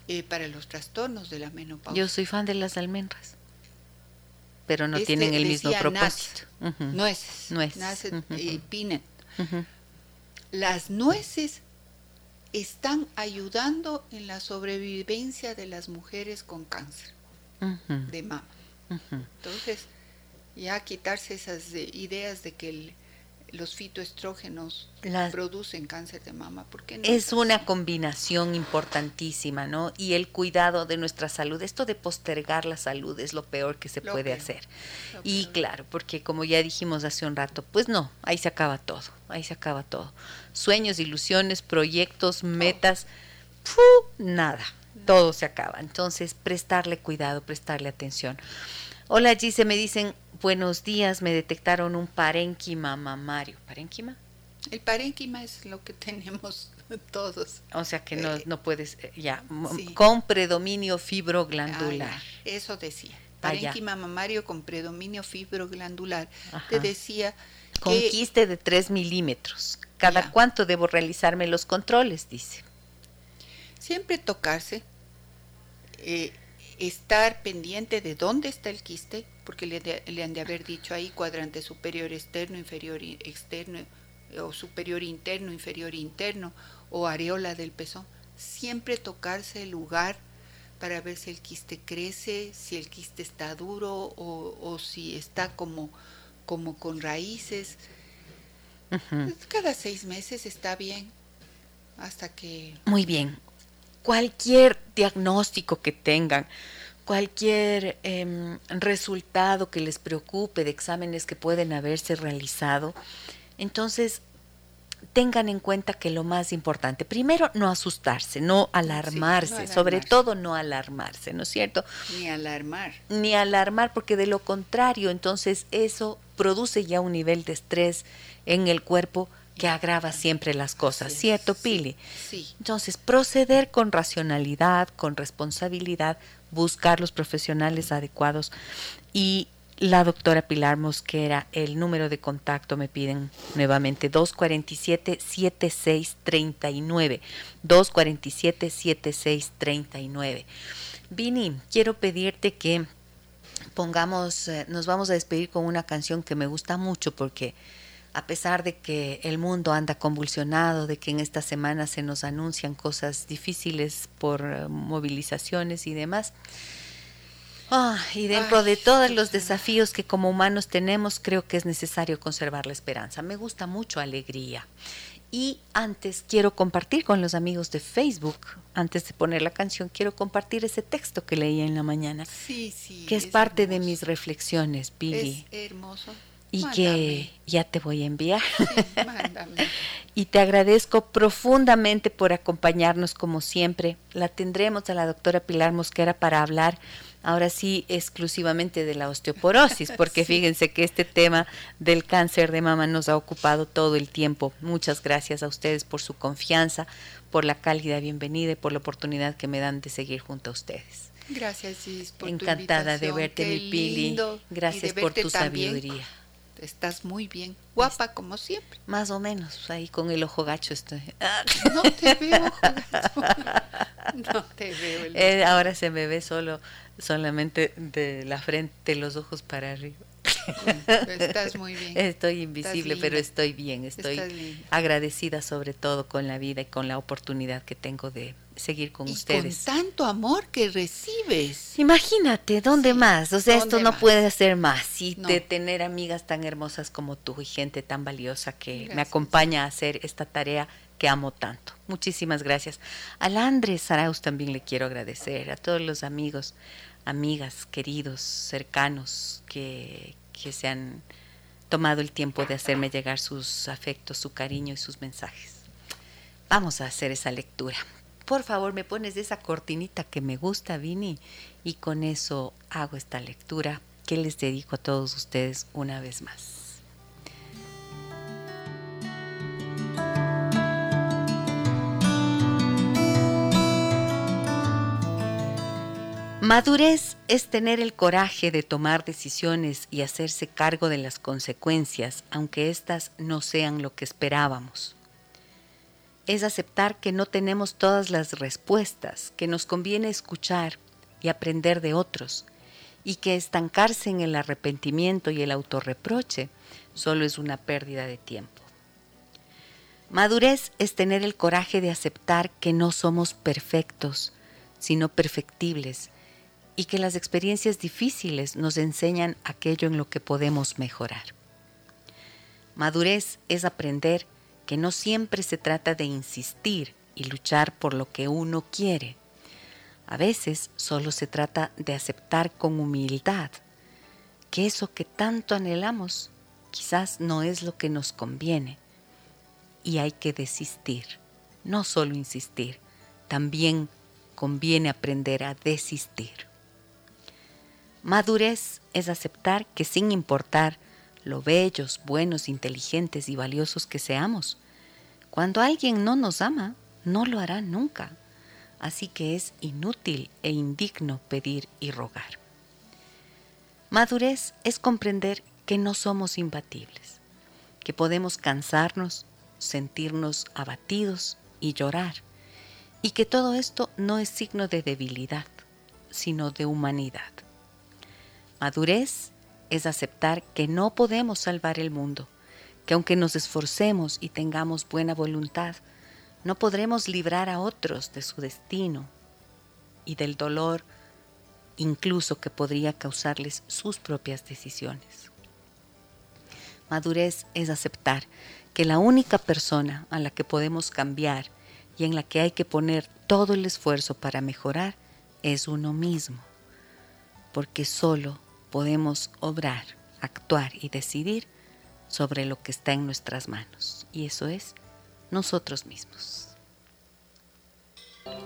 eh, para los trastornos de la menopausia. Yo soy fan de las almendras, pero no tienen el mismo propósito. Nueces, nueces, y Las nueces están ayudando en la sobrevivencia de las mujeres con cáncer de mama. Entonces, ya quitarse esas ideas de que los fitoestrógenos producen cáncer de mama. ¿Por qué no es una combinación importantísima, ¿no? Y el cuidado de nuestra salud. Esto de postergar la salud es lo peor que se puede hacer. Y claro, porque como ya dijimos hace un rato, pues no, ahí se acaba todo, ahí se acaba todo. Sueños, ilusiones, proyectos, metas, nada, todo se acaba. Entonces, prestarle cuidado, prestarle atención. Hola Gise, me dicen, buenos días, me detectaron un parénquima mamario. ¿Parénquima? El parénquima es lo que [laughs] tenemos todos. O sea que no, eh, no puedes, eh, ya, con predominio fibroglandular. Ah, eso decía. Ah, parénquima mamario con predominio fibroglandular. Te decía Conquiste de 3 milímetros. ¿Cada cuánto debo realizarme los controles? Dice. Siempre tocarse. Eh, estar pendiente de dónde está el quiste, porque le, han de haber dicho ahí cuadrante superior externo, inferior externo, o superior interno, inferior interno, o areola del pezón. Siempre tocarse el lugar para ver si el quiste crece, si el quiste está duro o, si está como, como con raíces. Cada seis meses está bien, hasta que... Muy bien cualquier diagnóstico que tengan, cualquier em, resultado que les preocupe de exámenes que pueden haberse realizado, entonces tengan en cuenta que lo más importante, primero no asustarse, no alarmarse, sobre todo no alarmarse, ¿no es cierto? Ni alarmar. Ni alarmar, porque de lo contrario, entonces eso produce ya un nivel de estrés en el cuerpo que agrava siempre las cosas, ¿cierto, Pili? Sí. Entonces, proceder con racionalidad, con responsabilidad, buscar los profesionales adecuados y la doctora Pilar Mosquera, el número de contacto me piden nuevamente 247-7639. 247-7639. Vini, quiero pedirte que pongamos, eh, nos vamos a despedir con una canción que me gusta mucho porque a pesar de que el mundo anda convulsionado, de que en esta semana se nos anuncian cosas difíciles por eh, movilizaciones y demás. Ah, y dentro de todos los desafíos que como humanos tenemos, creo que es necesario conservar la esperanza. Me gusta mucho alegría. Y antes quiero compartir con los amigos de Facebook, antes de poner la canción, quiero compartir ese texto que leí en la mañana. Sí, sí. Que es, parte de mis reflexiones, Billy. Es hermoso y que ya te voy a enviar. [laughs] y te agradezco profundamente por acompañarnos como siempre. La tendremos a la doctora Pilar Mosquera para hablar ahora sí exclusivamente de la osteoporosis, [laughs] porque fíjense que este tema del cáncer de mama nos ha ocupado todo el tiempo. Muchas gracias a ustedes por su confianza, por la cálida bienvenida y por la oportunidad que me dan de seguir junto a ustedes. Gracias, Gis, por Encantada de verte, mi Pili. Gracias por tu sabiduría. Estás muy bien, guapa como siempre. Más o menos, ahí con el ojo gacho estoy. [laughs] No te veo, ojo gacho. No te veo. Eh, ahora se me ve solo, solamente de la frente, los ojos para arriba. Estás muy bien. Estoy invisible, pero estoy bien. Estoy agradecida sobre todo con la vida y con la oportunidad que tengo de seguir con ustedes. Con tanto amor que recibes. Imagínate, ¿dónde más? O sea, esto no puede ser más. Y de tener amigas tan hermosas como tú y gente tan valiosa que me acompaña a hacer esta tarea que amo tanto. Muchísimas gracias. Al Andrés Saraus también le quiero agradecer, a todos los amigos, amigas, queridos, cercanos que, que se han tomado el tiempo de hacerme llegar sus afectos, su cariño y sus mensajes. Vamos a hacer esa lectura por favor me pones esa cortinita que me gusta, Vini, y con eso hago esta lectura que les dedico a todos ustedes una vez más. Madurez es tener el coraje de tomar decisiones y hacerse cargo de las consecuencias, aunque éstas no sean lo que esperábamos. Es aceptar que no tenemos todas las respuestas, que nos conviene escuchar y aprender de otros, y que estancarse en el arrepentimiento y el autorreproche solo es una pérdida de tiempo. Madurez es tener el coraje de aceptar que no somos perfectos, sino perfectibles, y que las experiencias difíciles nos enseñan aquello en lo que podemos mejorar. Madurez es aprender que no siempre se trata de insistir y luchar por lo que uno quiere. A veces solo se trata de aceptar con humildad que eso que tanto anhelamos quizás no es lo que nos conviene y hay que desistir, no solo insistir, también conviene aprender a desistir. Madurez es aceptar que sin importar lo bellos, buenos, inteligentes y valiosos que seamos, cuando alguien no nos ama, no lo hará nunca. Así que es inútil e indigno pedir y rogar. Madurez es comprender que no somos imbatibles, que podemos cansarnos, sentirnos abatidos y llorar, y que todo esto no es signo de debilidad, sino de humanidad. Madurez es aceptar que no podemos salvar el mundo, que aunque nos esforcemos y tengamos buena voluntad, no podremos librar a otros de su destino y del dolor incluso que podría causarles sus propias decisiones. Madurez es aceptar que la única persona a la que podemos cambiar y en la que hay que poner todo el esfuerzo para mejorar es uno mismo, porque solo podemos obrar, actuar y decidir sobre lo que está en nuestras manos. Y eso es nosotros mismos.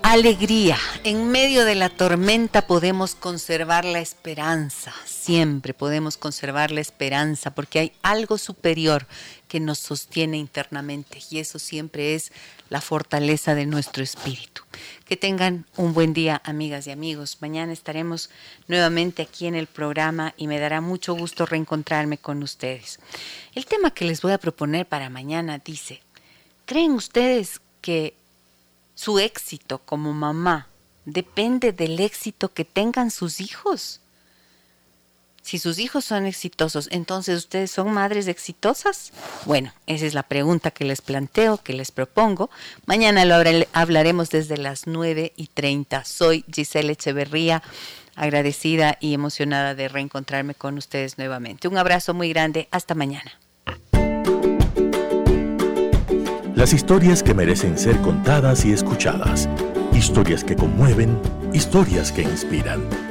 Alegría. En medio de la tormenta podemos conservar la esperanza. Siempre podemos conservar la esperanza porque hay algo superior que nos sostiene internamente y eso siempre es la fortaleza de nuestro espíritu. Que tengan un buen día, amigas y amigos. Mañana estaremos nuevamente aquí en el programa y me dará mucho gusto reencontrarme con ustedes. El tema que les voy a proponer para mañana dice, ¿creen ustedes que su éxito como mamá depende del éxito que tengan sus hijos. Si sus hijos son exitosos, entonces ustedes son madres exitosas. Bueno, esa es la pregunta que les planteo, que les propongo. Mañana lo hablaremos desde las 9 y 30. Soy Giselle Echeverría, agradecida y emocionada de reencontrarme con ustedes nuevamente. Un abrazo muy grande. Hasta mañana. Las historias que merecen ser contadas y escuchadas. Historias que conmueven, historias que inspiran.